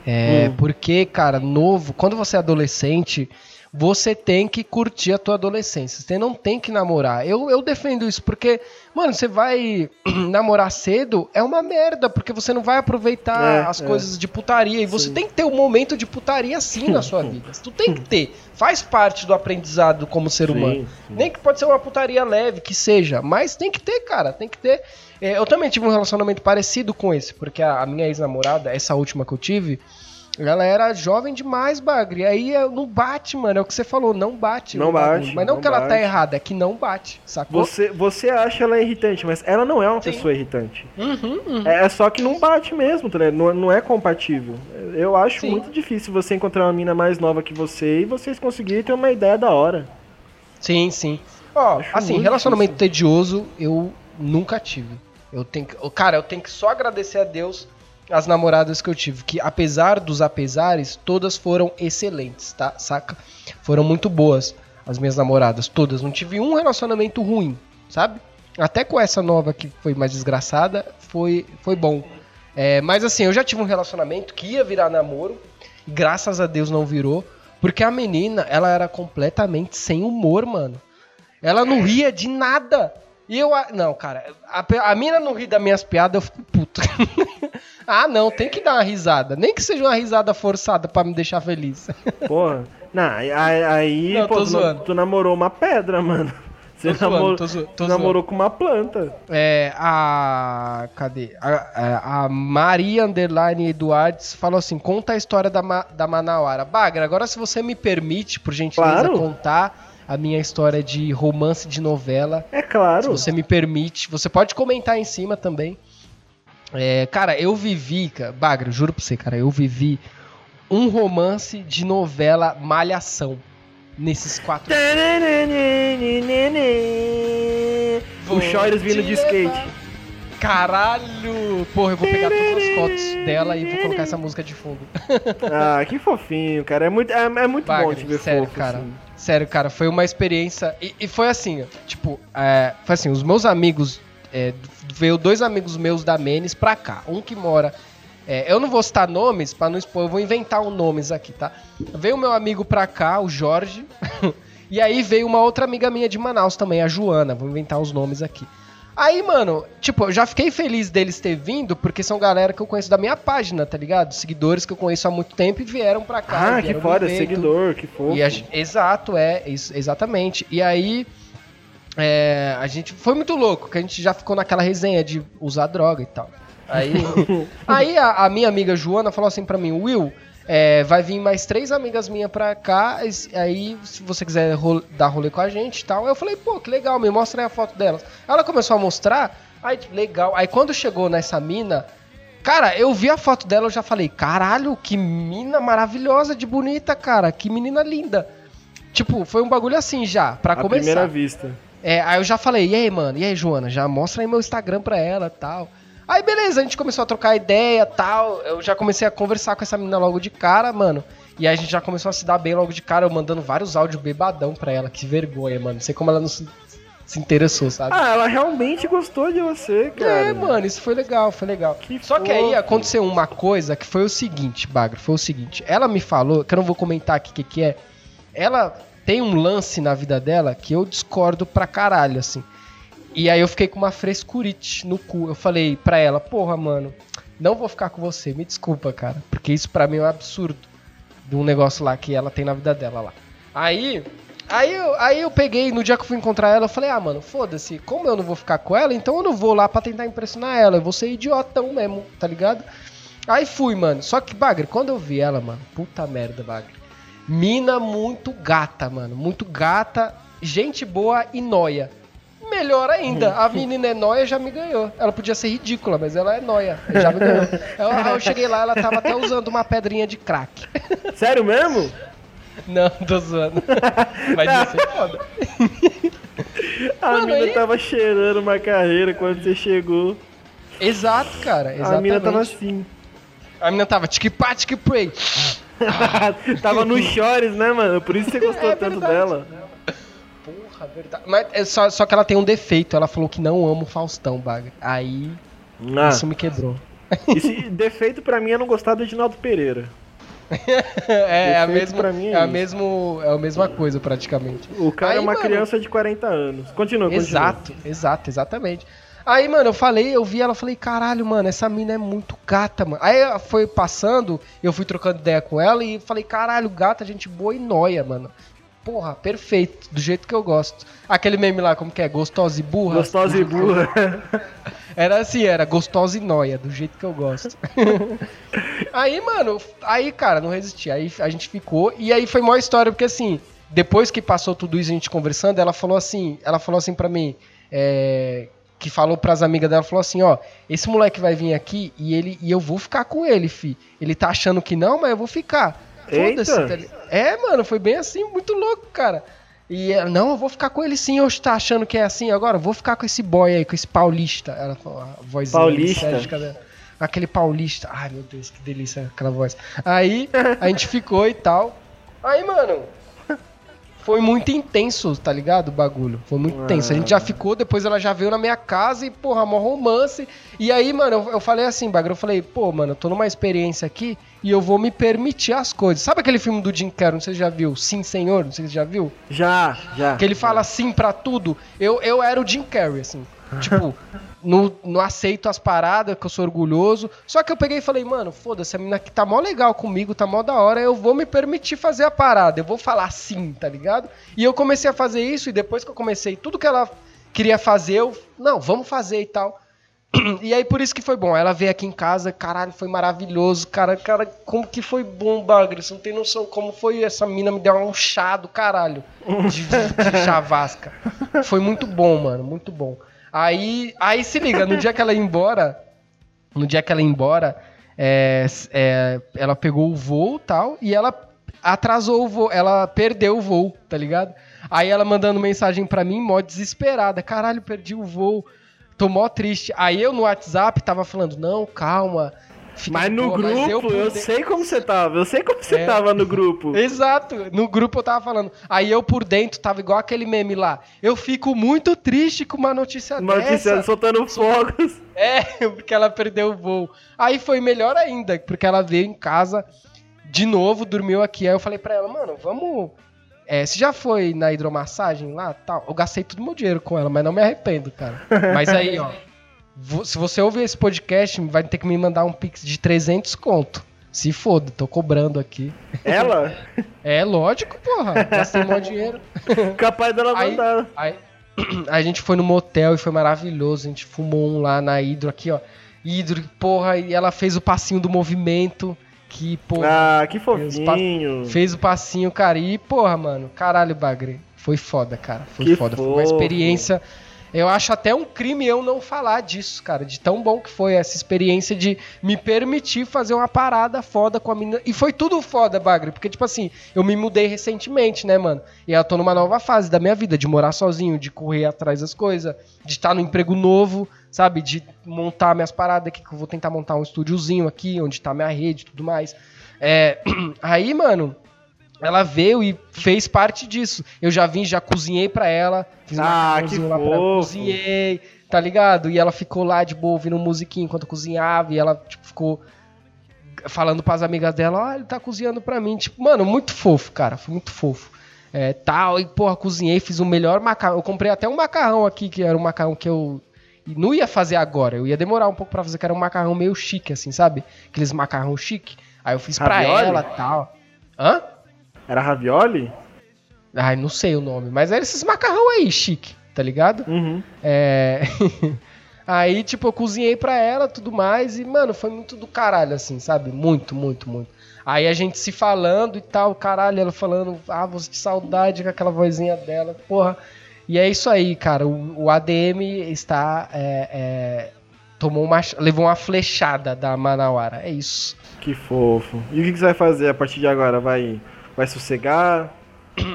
É, hum. Porque, cara, novo, quando você é adolescente, você tem que curtir a tua adolescência. Você não tem que namorar. Eu, eu defendo isso, porque, mano, você vai namorar cedo é uma merda, porque você não vai aproveitar é, as é. coisas de putaria. E você sim. tem que ter um momento de putaria sim na sua vida. Tu tem que ter. Faz parte do aprendizado como ser sim, humano. Sim. Nem que pode ser uma putaria leve, que seja. Mas tem que ter, cara. Tem que ter. É, eu também tive um relacionamento parecido com esse, porque a minha ex-namorada, essa última que eu tive, ela era jovem demais, Bagre. Aí não bate, mano. É o que você falou, não bate. Não bate. Mas não, não que ela tá errada, é que não bate, sacou? Você, você acha ela irritante, mas ela não é uma Sim. pessoa irritante. Uhum, uhum. É só que não bate mesmo, tá não, não é compatível. Eu acho Sim. muito difícil você encontrar uma mina mais nova que você e vocês conseguirem ter uma ideia da hora. Sim, sim. Ó, assim, relacionamento difícil. tedioso eu nunca tive. Eu tenho que, cara, eu tenho que só agradecer a Deus as namoradas que eu tive, que apesar dos apesares, todas foram excelentes, tá? Saca? Foram muito boas as minhas namoradas, todas. Não tive um relacionamento ruim, sabe? Até com essa nova que foi mais desgraçada, foi, foi bom. É, mas assim, eu já tive um relacionamento que ia virar namoro, graças a Deus não virou, porque a menina, ela era completamente sem humor, mano. Ela não ria de nada. E eu. Não, cara, a, a mina não ri das minhas piadas, eu fico puto. ah, não, tem que dar uma risada. Nem que seja uma risada forçada para me deixar feliz. Porra. Não, aí, não, pô, tu, tu, namorou uma pedra, mano. Você namorou, tô, tô namorou com uma planta. É, a. Cadê? A, a, a Maria Underline Eduardes falou assim: conta a história da, da Manauara. Bagra, agora se você me permite, por gentileza, claro. contar a minha história de romance de novela. É claro. Se você me permite. Você pode comentar em cima também. É, cara, eu vivi, cara, Bagre, juro pra você, cara, eu vivi um romance de novela Malhação nesses quatro O Choiros vindo de skate. Caralho! Porra, eu vou pegar todas as fotos dela e vou colocar essa música de fundo. ah, que fofinho, cara. É muito, é, é muito Bagre, bom te ver sério, fofo, cara. Assim. Sério, cara, foi uma experiência. E, e foi assim, tipo, é, foi assim, os meus amigos. É, veio dois amigos meus da Menes pra cá. Um que mora. É, eu não vou citar nomes pra não expor, eu vou inventar um nomes aqui, tá? Veio o meu amigo pra cá, o Jorge. E aí veio uma outra amiga minha de Manaus também, a Joana. Vou inventar os nomes aqui. Aí, mano, tipo, eu já fiquei feliz deles ter vindo, porque são galera que eu conheço da minha página, tá ligado? Seguidores que eu conheço há muito tempo e vieram pra cá. Ah, que foda, seguidor, que fofo. A, exato, é, isso, exatamente. E aí, é, a gente foi muito louco, que a gente já ficou naquela resenha de usar droga e tal. Aí, aí a, a, minha amiga Joana falou assim pra mim, Will, é, vai vir mais três amigas minhas pra cá, aí se você quiser dar rolê com a gente e tal. Eu falei, pô, que legal, me mostra aí a foto delas. Ela começou a mostrar, aí legal. Aí quando chegou nessa mina, cara, eu vi a foto dela, eu já falei, caralho, que mina maravilhosa de bonita, cara, que menina linda. Tipo, foi um bagulho assim já, pra a começar. primeira vista. É, aí eu já falei, e aí, mano, e aí, Joana, já mostra aí meu Instagram pra ela tal. Aí beleza, a gente começou a trocar ideia tal. Eu já comecei a conversar com essa menina logo de cara, mano. E aí a gente já começou a se dar bem logo de cara, eu mandando vários áudios bebadão pra ela. Que vergonha, mano. Não sei como ela não se, se interessou, sabe? Ah, ela realmente gostou de você, cara. É, mano, isso foi legal, foi legal. Que Só fofo. que aí aconteceu uma coisa que foi o seguinte, Bagro, foi o seguinte. Ela me falou, que eu não vou comentar aqui o que, que é. Ela tem um lance na vida dela que eu discordo pra caralho, assim. E aí eu fiquei com uma frescurite no cu. Eu falei pra ela, porra, mano, não vou ficar com você, me desculpa, cara. Porque isso pra mim é um absurdo. De um negócio lá que ela tem na vida dela lá. Aí. Aí eu, aí eu peguei, no dia que eu fui encontrar ela, eu falei, ah, mano, foda-se, como eu não vou ficar com ela, então eu não vou lá pra tentar impressionar ela, eu vou ser idiotão mesmo, tá ligado? Aí fui, mano. Só que, Bagre, quando eu vi ela, mano, puta merda, Bagre. Mina muito gata, mano. Muito gata, gente boa e noia. Melhor ainda, a menina é noia já me ganhou. Ela podia ser ridícula, mas ela é noia. Já me ganhou. Eu, eu cheguei lá, ela tava até usando uma pedrinha de crack. Sério mesmo? Não, tô zoando. Mas ia ser foda. A Mano, mina aí... tava cheirando uma carreira quando você chegou. Exato, cara. Exatamente. A mina tava assim. A mina tava tic-pá, tic-pray. tava no chores, né, mano? Por isso você gostou é tanto verdade. dela. Porra, verdade. Mas é só, só que ela tem um defeito. Ela falou que não ama o Faustão, Baga. Aí. Ah. Isso me quebrou. Esse defeito pra mim é não gostar do Edinaldo Pereira. é, é, a mesma, é, é, a mesmo, é a mesma coisa, praticamente. O cara é Aí, é uma mano, criança de 40 anos. Continua, continua. Exato, exato, exatamente. Aí, mano, eu falei, eu vi ela, falei, caralho, mano, essa mina é muito gata, mano. Aí foi passando, eu fui trocando ideia com ela e falei, caralho, gata, gente boa e noia, mano porra, perfeito, do jeito que eu gosto. Aquele meme lá, como que é? Gostosa e burra? Gostosa e burra. Era assim, era gostosa e noia, do jeito que eu gosto. aí, mano, aí, cara, não resisti. Aí a gente ficou, e aí foi uma história, porque assim, depois que passou tudo isso, a gente conversando, ela falou assim, ela falou assim pra mim, é, que falou pras amigas dela, falou assim, ó, esse moleque vai vir aqui e ele e eu vou ficar com ele, fi. Ele tá achando que não, mas eu vou ficar. Foda-se, tá É, mano, foi bem assim, muito louco, cara. E ela, não, eu vou ficar com ele sim, hoje tá achando que é assim agora, vou ficar com esse boy aí, com esse paulista. Ela falou, a voz Paulista? Aquele paulista. Ai, meu Deus, que delícia aquela voz. Aí, a gente ficou e tal. Aí, mano, foi muito intenso, tá ligado? O bagulho. Foi muito intenso. A gente já ah. ficou, depois ela já veio na minha casa e, porra, mó romance. E aí, mano, eu, eu falei assim, bagulho, eu falei, pô, mano, eu tô numa experiência aqui e eu vou me permitir as coisas. Sabe aquele filme do Jim Carrey, não sei se já viu? Sim, Senhor, não sei se já viu? Já, já. Que ele fala sim pra tudo. Eu, eu era o Jim Carrey, assim. Tipo, não, não aceito as paradas, que eu sou orgulhoso. Só que eu peguei e falei, mano, foda-se, a menina que tá mó legal comigo, tá mó da hora, eu vou me permitir fazer a parada, eu vou falar sim, tá ligado? E eu comecei a fazer isso, e depois que eu comecei, tudo que ela queria fazer, eu, não, vamos fazer e tal. E aí por isso que foi bom. Ela veio aqui em casa, caralho, foi maravilhoso. Cara, cara, como que foi bom, Bagre? Você não tem noção como foi essa mina me deu um chá do caralho de, de chavasca. Foi muito bom, mano, muito bom. Aí, aí se liga, no dia que ela ia embora, no dia que ela ia embora, é, é, ela pegou o voo tal, e ela atrasou o voo, ela perdeu o voo, tá ligado? Aí ela mandando mensagem pra mim, mó desesperada, caralho, perdi o voo, tô mó triste. Aí eu no WhatsApp tava falando, não, calma, Fica mas no boa, grupo, mas eu, eu, sei como você tava. Eu sei como você é. tava no grupo. Exato. No grupo eu tava falando. Aí eu por dentro tava igual aquele meme lá. Eu fico muito triste com uma notícia uma dessa. Notícia soltando fogos. É, porque ela perdeu o voo. Aí foi melhor ainda, porque ela veio em casa de novo, dormiu aqui. Aí eu falei pra ela, mano, vamos É, você já foi na hidromassagem lá tal? Eu gastei todo o meu dinheiro com ela, mas não me arrependo, cara. Mas aí, ó. Se você ouvir esse podcast, vai ter que me mandar um pix de 300 conto. Se foda, tô cobrando aqui. Ela? É lógico, porra. Gastei mó dinheiro. Capaz dela Aí- mandar. Aí a gente foi no motel e foi maravilhoso. A gente fumou um lá na Hidro, aqui, ó. Hidro, porra, e ela fez o passinho do movimento. Que, porra, Ah, que fofinho. fez o passinho, cara. E, porra, mano, caralho, Bagre. Foi foda, cara. Foi Que foda. Foi uma fofo. experiência. Eu acho até um crime eu não falar disso, cara. De tão bom que foi essa experiência de me permitir fazer uma parada foda com a menina. E foi tudo foda, Bagre. Porque, tipo assim, eu me mudei recentemente, né, mano? E eu tô numa nova fase da minha vida, de morar sozinho, de correr atrás das coisas, de estar no emprego novo, sabe? De montar minhas paradas aqui, que eu vou tentar montar um estúdiozinho aqui, onde tá minha rede e tudo mais. É, aí, mano, ela veio e fez parte disso. Eu já vim, já cozinhei pra ela, fiz um Ah, macarrãozinho que lá pra ela, cozinhei, tá ligado? E ela ficou lá de boa ouvindo musiquinha enquanto cozinhava, e ela tipo, ficou falando pras amigas dela, ó, ele tá cozinhando pra mim. Tipo, mano, muito fofo, cara, foi muito fofo. É, tal, e porra, cozinhei, fiz o melhor macarrão. Eu comprei até um macarrão aqui, que era um macarrão que eu não ia fazer agora, eu ia demorar um pouco pra fazer, que era um macarrão meio chique, assim, sabe? Aqueles macarrão chique. Aí eu fiz pra Ravioli? ela tal. Hã? Era ravioli? Ai, não sei o nome, mas era esses macarrão aí, chique, tá ligado? Uhum. É. Aí, tipo, eu cozinhei pra ela tudo mais e, mano, foi muito do caralho, assim, sabe? Muito, muito, muito. Aí a gente se falando e tal, caralho, ela falando, ah, vou de saudade com aquela vozinha dela, porra. E é isso aí, cara. O, o ADM está. é, é, tomou uma. levou uma flechada da Manauara. É isso. Que fofo. E o que que você vai fazer a partir de agora? Vai, vai sossegar?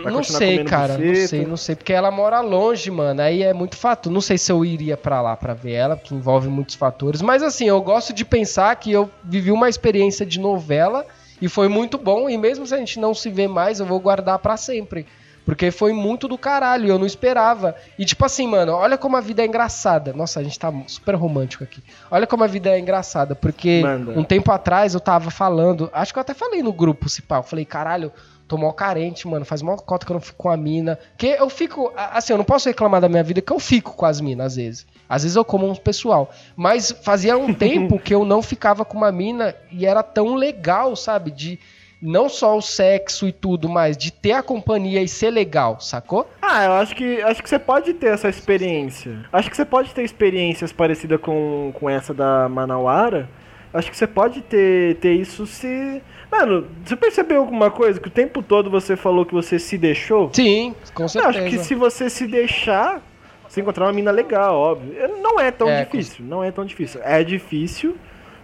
Vai não sei, cara, não buceta? sei, não sei, porque ela mora longe, mano. Aí é muito fato. Não sei se eu iria pra lá pra ver ela, porque envolve muitos fatores. Mas assim, eu gosto de pensar que eu vivi uma experiência de novela e foi muito bom. E mesmo se a gente não se vê mais, eu vou guardar pra sempre. Porque foi muito do caralho, eu não esperava. E tipo assim, mano, olha como a vida é engraçada. Nossa, a gente tá super romântico aqui. Olha como a vida é engraçada, porque Manda. um tempo atrás eu tava falando, acho que eu até falei no grupo, se pá, eu falei, caralho, tô mó carente, mano, faz mó cota que eu não fico com a mina. Que eu fico, assim, eu não posso reclamar da minha vida que eu fico com as minas às vezes. Às vezes eu como um pessoal. Mas fazia um tempo que eu não ficava com uma mina e era tão legal, sabe? De não só o sexo e tudo, mas de ter a companhia e ser legal, sacou? Ah, eu acho que acho que você pode ter essa experiência. Acho que você pode ter experiências parecidas com, com essa da Manauara. Acho que você pode ter, ter isso se. Mano, você percebeu alguma coisa? Que o tempo todo você falou que você se deixou? Sim, com Eu certeza. acho que se você se deixar, você encontrar uma mina legal, óbvio. Não é tão É, difícil, não é tão difícil. É difícil,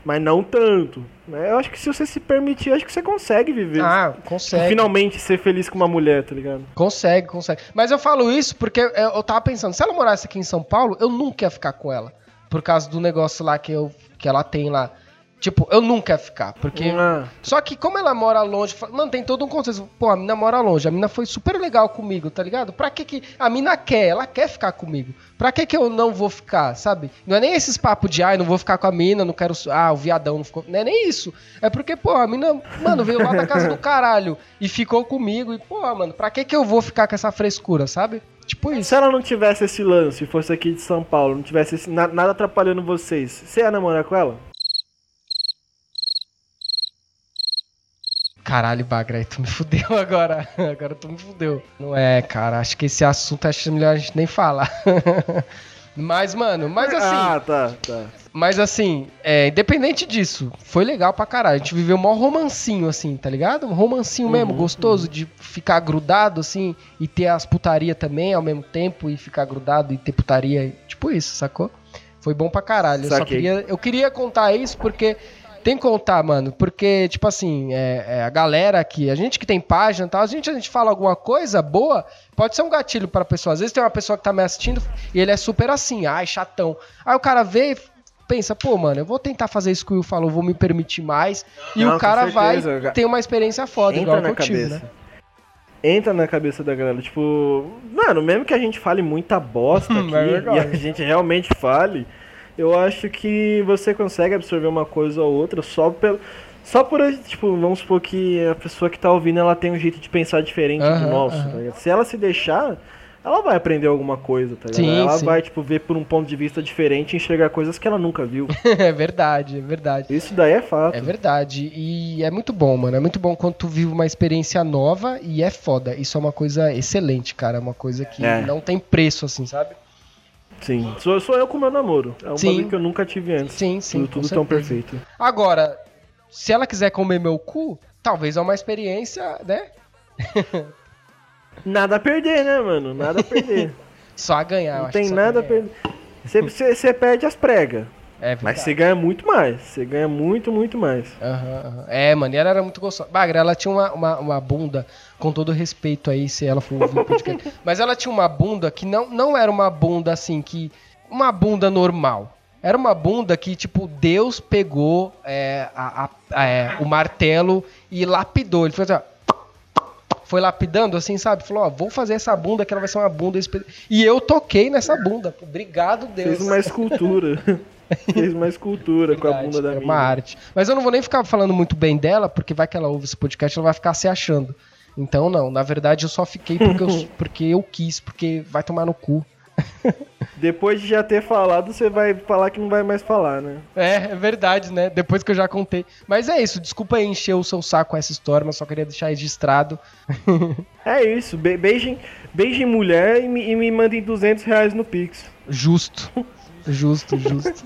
mas não tanto. né? Eu acho que se você se permitir, acho que você consegue viver. Ah, consegue. Finalmente ser feliz com uma mulher, tá ligado? Consegue, consegue. Mas eu falo isso porque eu, eu tava pensando, se ela morasse aqui em São Paulo, eu nunca ia ficar com ela. Por causa do negócio lá que, eu, que ela tem lá. Tipo, eu nunca ia ficar. Porque. Ah, Só que como ela mora longe, mano, tem todo um contexto. Pô, a mina mora longe, a mina foi super legal comigo, tá ligado? Pra que que. A mina quer, ela quer ficar comigo. Pra que que eu não vou ficar, sabe? Não é nem esses papos de, ai, não vou ficar com a mina, não quero. Ah, o viadão não ficou. Não é nem isso. É porque, pô, a mina, mano, veio lá da casa do caralho e ficou comigo. E, pô, mano, pra que que eu vou ficar com essa frescura, sabe? Tipo isso. se ela não tivesse esse lance, fosse aqui de São Paulo, não tivesse esse- na- nada atrapalhando vocês, você ia namorar com ela? Caralho, Bagra, aí tu me fudeu agora. Agora tu me fudeu. Não é, cara, acho que esse assunto acho melhor a gente nem falar. Mas, mano, mas assim. Ah, tá, tá. Mas assim, é, independente disso, foi legal pra caralho. A gente viveu um maior romancinho, assim, tá ligado? Um romancinho mesmo, gostoso, de ficar grudado, assim, e ter as putaria também ao mesmo tempo, e ficar grudado e ter putaria, tipo isso, sacou? Foi bom pra caralho. Eu só queria, eu queria contar isso porque tem que contar, mano, porque, tipo assim, é, é, a galera aqui, a gente que tem página e tal, a gente, a gente fala alguma coisa boa, pode ser um gatilho pra pessoa. Às vezes tem uma pessoa que tá me assistindo e ele é super assim, ai, chatão. Aí o cara vê e pensa, pô, mano, eu vou tentar fazer isso que o Will falou, vou me permitir mais. E Não, o cara vai ter uma experiência foda, Entra igual na eu tive, cabeça. né? Entra na cabeça da galera, tipo, mano, mesmo que a gente fale muita bosta aqui, É e a gente realmente fale, eu acho que você consegue absorver uma coisa ou outra só pelo, Só por, tipo, vamos supor que a pessoa que tá ouvindo, ela tem um jeito de pensar diferente Aham, do nosso, aham. tá? Se ela se deixar, ela vai aprender alguma coisa, tá ligado? Sim, ela sim. vai, tipo, ver por um ponto de vista diferente e enxergar coisas que ela nunca viu. é verdade, é verdade. Isso daí é fato. É verdade. E é muito bom, mano. É muito bom quando tu vive uma experiência nova e é foda. Isso é uma coisa excelente, cara. É uma coisa que É. não tem preço, assim, sabe? Sim. Sou, sou eu com meu namoro. É um bagulho que eu nunca tive antes. Sim, sim. tudo tudo tão perfeito. Agora, se ela quiser comer meu cu, talvez é uma experiência, né? Nada a perder, né, mano? Nada a perder. Só a ganhar. eu Não acho tem nada a perder. Você- Você você perde as pregas. É. Mas você ganha muito mais. Você ganha muito, muito mais. Aham, aham. É, mano, e ela era muito gostosa. Bagra, ela tinha uma, uma, uma bunda, com todo respeito aí, se ela for ouvir o podcast. Mas ela tinha uma bunda que não, não era uma bunda assim, que. Uma bunda normal. Era uma bunda que, tipo, Deus pegou é, a- a- é, o martelo e lapidou. Ele fez assim, ó, foi lapidando assim, sabe? Falou, ó, vou fazer essa bunda que ela vai ser uma bunda. E eu toquei nessa bunda. Obrigado, Deus. Fez uma escultura. Fez uma escultura com a bunda da é minha. uma arte. Mas eu não vou nem ficar falando muito bem dela, porque vai que ela ouve esse podcast, ela vai ficar se achando. Então, não, na verdade eu só fiquei porque eu, porque eu quis, porque vai tomar no cu. Depois de já ter falado, você vai falar que não vai mais falar, né? É, é verdade, né? Depois que eu já contei. Mas é isso, desculpa aí encher o seu saco com essa história, mas só queria deixar registrado. É isso. Be beijem, beijem mulher e me, e me mandem 200 reais no Pix. Justo. Justo, justo.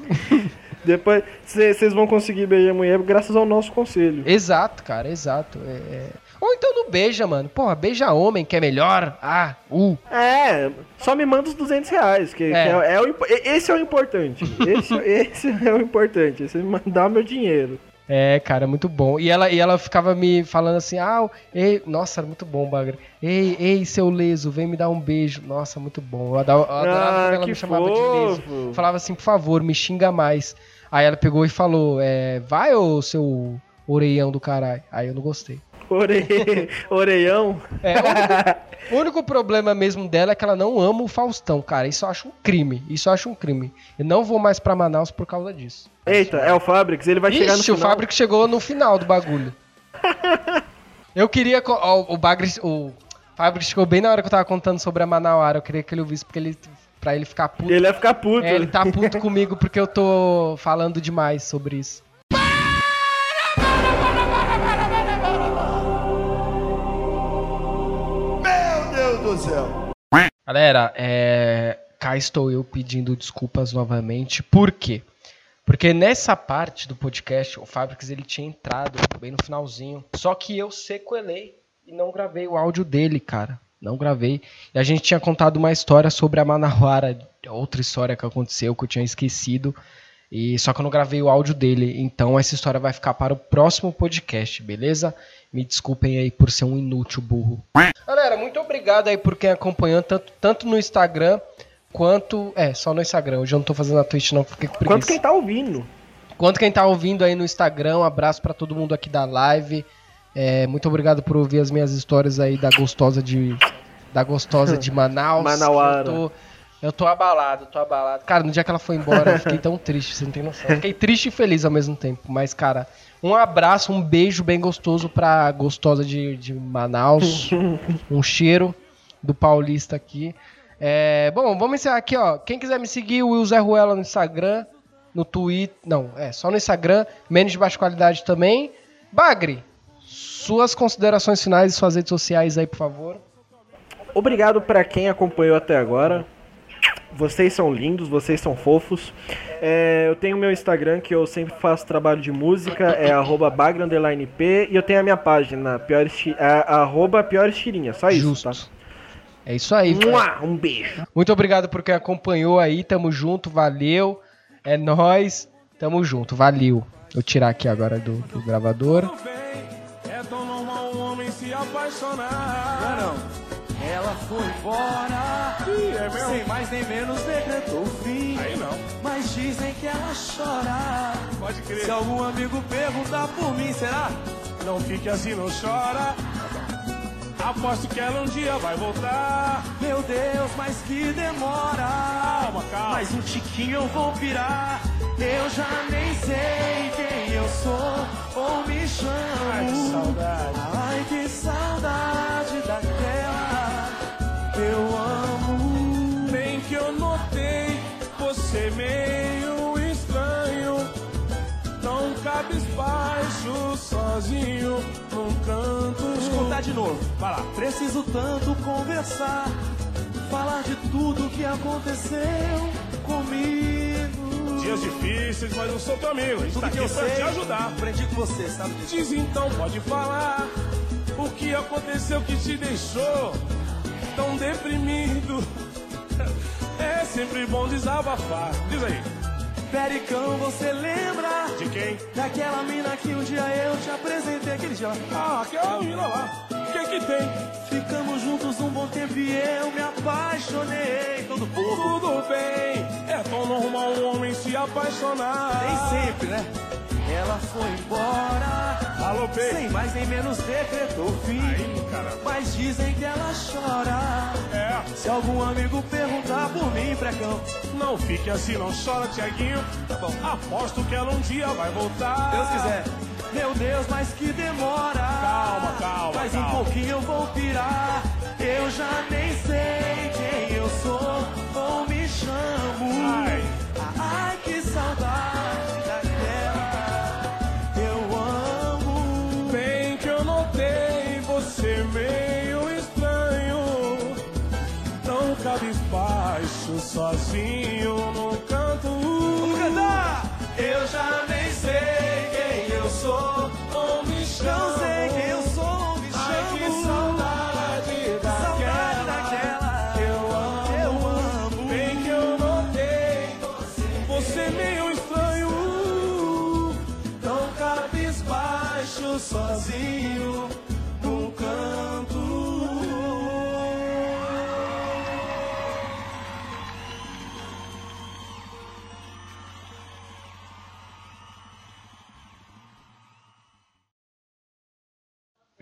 Depois vocês vão conseguir beijar a mulher graças ao nosso conselho. exato, cara, exato. É, é. Ou então não beija, mano. Porra, beija homem, que é melhor. Ah, uh. É, só me manda os 200 reais, que, que É. é, é o, esse é o importante. Esse, esse é o importante. Você me mandar o meu dinheiro. É, cara, muito bom. E ela, e ela ficava me falando assim, ah, ei, nossa, muito bom, Bagra. Ei, ei, seu leso, vem me dar um beijo. Nossa, muito bom. Eu adorava, eu adorava Ah, quando ela que me chamava de leso. fofo. Falava assim, por favor, me xinga mais. Aí ela pegou e falou, é, vai, ô seu orelhão do caralho. Aí eu não gostei. Ore... Oreião. É, o, único, o único problema mesmo dela é que ela não ama o Faustão, cara. Isso eu acho um crime. Isso eu acho um crime. Eu não vou mais pra Manaus por causa disso. Eita, é o Fabrics, ele vai chegar no Ixi, o final. Fábrico chegou no final do bagulho. eu queria. ó, o Bagre. O Fábrico chegou bem na hora que eu tava contando sobre a Manauara. Eu queria que ele ouvisse porque ele. Pra ele ficar puto. Ele vai ficar puto. É, ele tá puto comigo porque eu tô falando demais sobre isso. Galera, é... cá estou eu pedindo desculpas novamente. Por quê? Porque nessa parte do podcast, o Fabrics ele tinha entrado bem no finalzinho. Só que eu sequelei e não gravei o áudio dele, cara. Não gravei. E a gente tinha contado uma história sobre a Manauara, outra história que aconteceu que eu tinha esquecido. E só que eu não gravei o áudio dele. Então essa história vai ficar para o próximo podcast, beleza? Me desculpem aí por ser um inútil burro. Galera, muito obrigado aí por quem acompanhou, tanto, tanto no Instagram quanto. É, só no Instagram. Hoje eu não tô fazendo na Twitch, não, porque com Quanto quem tá ouvindo. Quanto quem tá ouvindo aí no Instagram, um abraço pra todo mundo aqui da live. É, muito obrigado por ouvir as minhas histórias aí da gostosa de da gostosa de Manaus. Manauara. Eu tô, abalado, tô abalado. Cara, no dia que ela foi embora, eu fiquei tão triste, você não tem noção. Eu Fiquei triste e feliz ao mesmo tempo. Mas, cara, um abraço, um beijo bem gostoso pra gostosa de, de Manaus. um cheiro do paulista aqui. É, bom, vamos encerrar aqui, ó. Quem quiser me seguir, o Will Zé Ruela no Instagram, no Twitter. Não, é só no Instagram, menos de baixa qualidade também. Bagre, suas considerações finais e suas redes sociais aí, por favor. Obrigado pra quem acompanhou até agora. Vocês são lindos, vocês são fofos. É, eu tenho meu Instagram que eu sempre faço trabalho de música, é arroba bagra underline P, e eu tenho a minha página, piores, é, arroba piores tirinhas, só isso, Justo. tá? É isso aí. Mua, um beijo. Muito obrigado por quem acompanhou aí. Tamo junto, valeu. É nóis. Tamo junto, valeu. Vou tirar aqui agora do, do gravador. É tão normal um homem se apaixonar. Não, ela foi embora. Ih, é mesmo? Sem mais nem menos decretou o fim. Aí não. Mas dizem que ela chora. Pode crer. Se algum amigo perguntar por mim, será? Não fique assim, não chora. Aposto que ela um dia vai voltar. Meu Deus, mas que demora. Calma, calma. Mais um tiquinho eu vou pirar. Eu já nem sei quem eu sou ou me chamo. Ai, que saudade. Ai, que saudade sozinho num canto. Deixa eu contar de novo. Vai lá. Preciso tanto conversar, falar de tudo que aconteceu comigo. Dias difíceis, mas eu sou teu amigo. A gente tá Tudo que aqui eu pra sei, te ajudar. aprendi com você, sabe disso? Diz então, pode falar o que aconteceu que te deixou tão deprimido. É sempre bom desabafar. Diz aí, Pericão, você lembra de quem? daquela mina que um dia eu te apresentei aquele dia? Ah, aquela menina lá. O que que tem? Ficamos juntos um bom tempo e eu me apaixonei todo pouco. Tudo bem, tão normal um homem se apaixonar. Nem sempre, né? Ela foi embora, Alô, P. sem mais nem menos decretou fim. Aí. Mas dizem que ela chora. É, Se algum amigo perguntar por mim, precão, não fique assim, não chora, Tiaguinho. tá bom. Aposto que ela um dia vai voltar. Deus quiser. Meu Deus, mas que demora. Calma, calma, calma. um pouquinho eu vou pirar. Eu já nem sei quem eu sou chamo. Ai. Ai, que saudade daquela que eu amo. Bem que eu notei você meio estranho, tão cabisbaixo, sozinho no canto. Vamos cantar! Eu já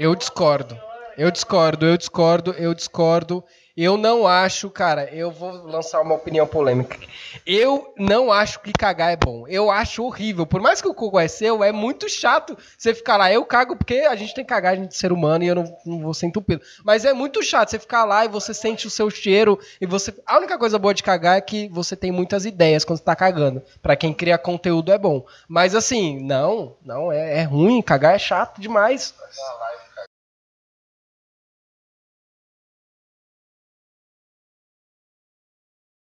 Eu discordo. Eu discordo, eu discordo, eu discordo. Eu não acho, cara, eu vou lançar uma opinião polêmica. Eu não acho que cagar é bom. Eu acho horrível. Por mais que o cu é seu, é muito chato você ficar lá. Eu cago porque a gente tem cagagem de ser humano e eu não, não vou ser entupido. Mas é muito chato você ficar lá e você sente o seu cheiro e você. A única coisa boa de cagar é que você tem muitas ideias quando você tá cagando. Pra quem cria conteúdo é bom. Mas assim, não, não, é, é ruim. Cagar é chato demais.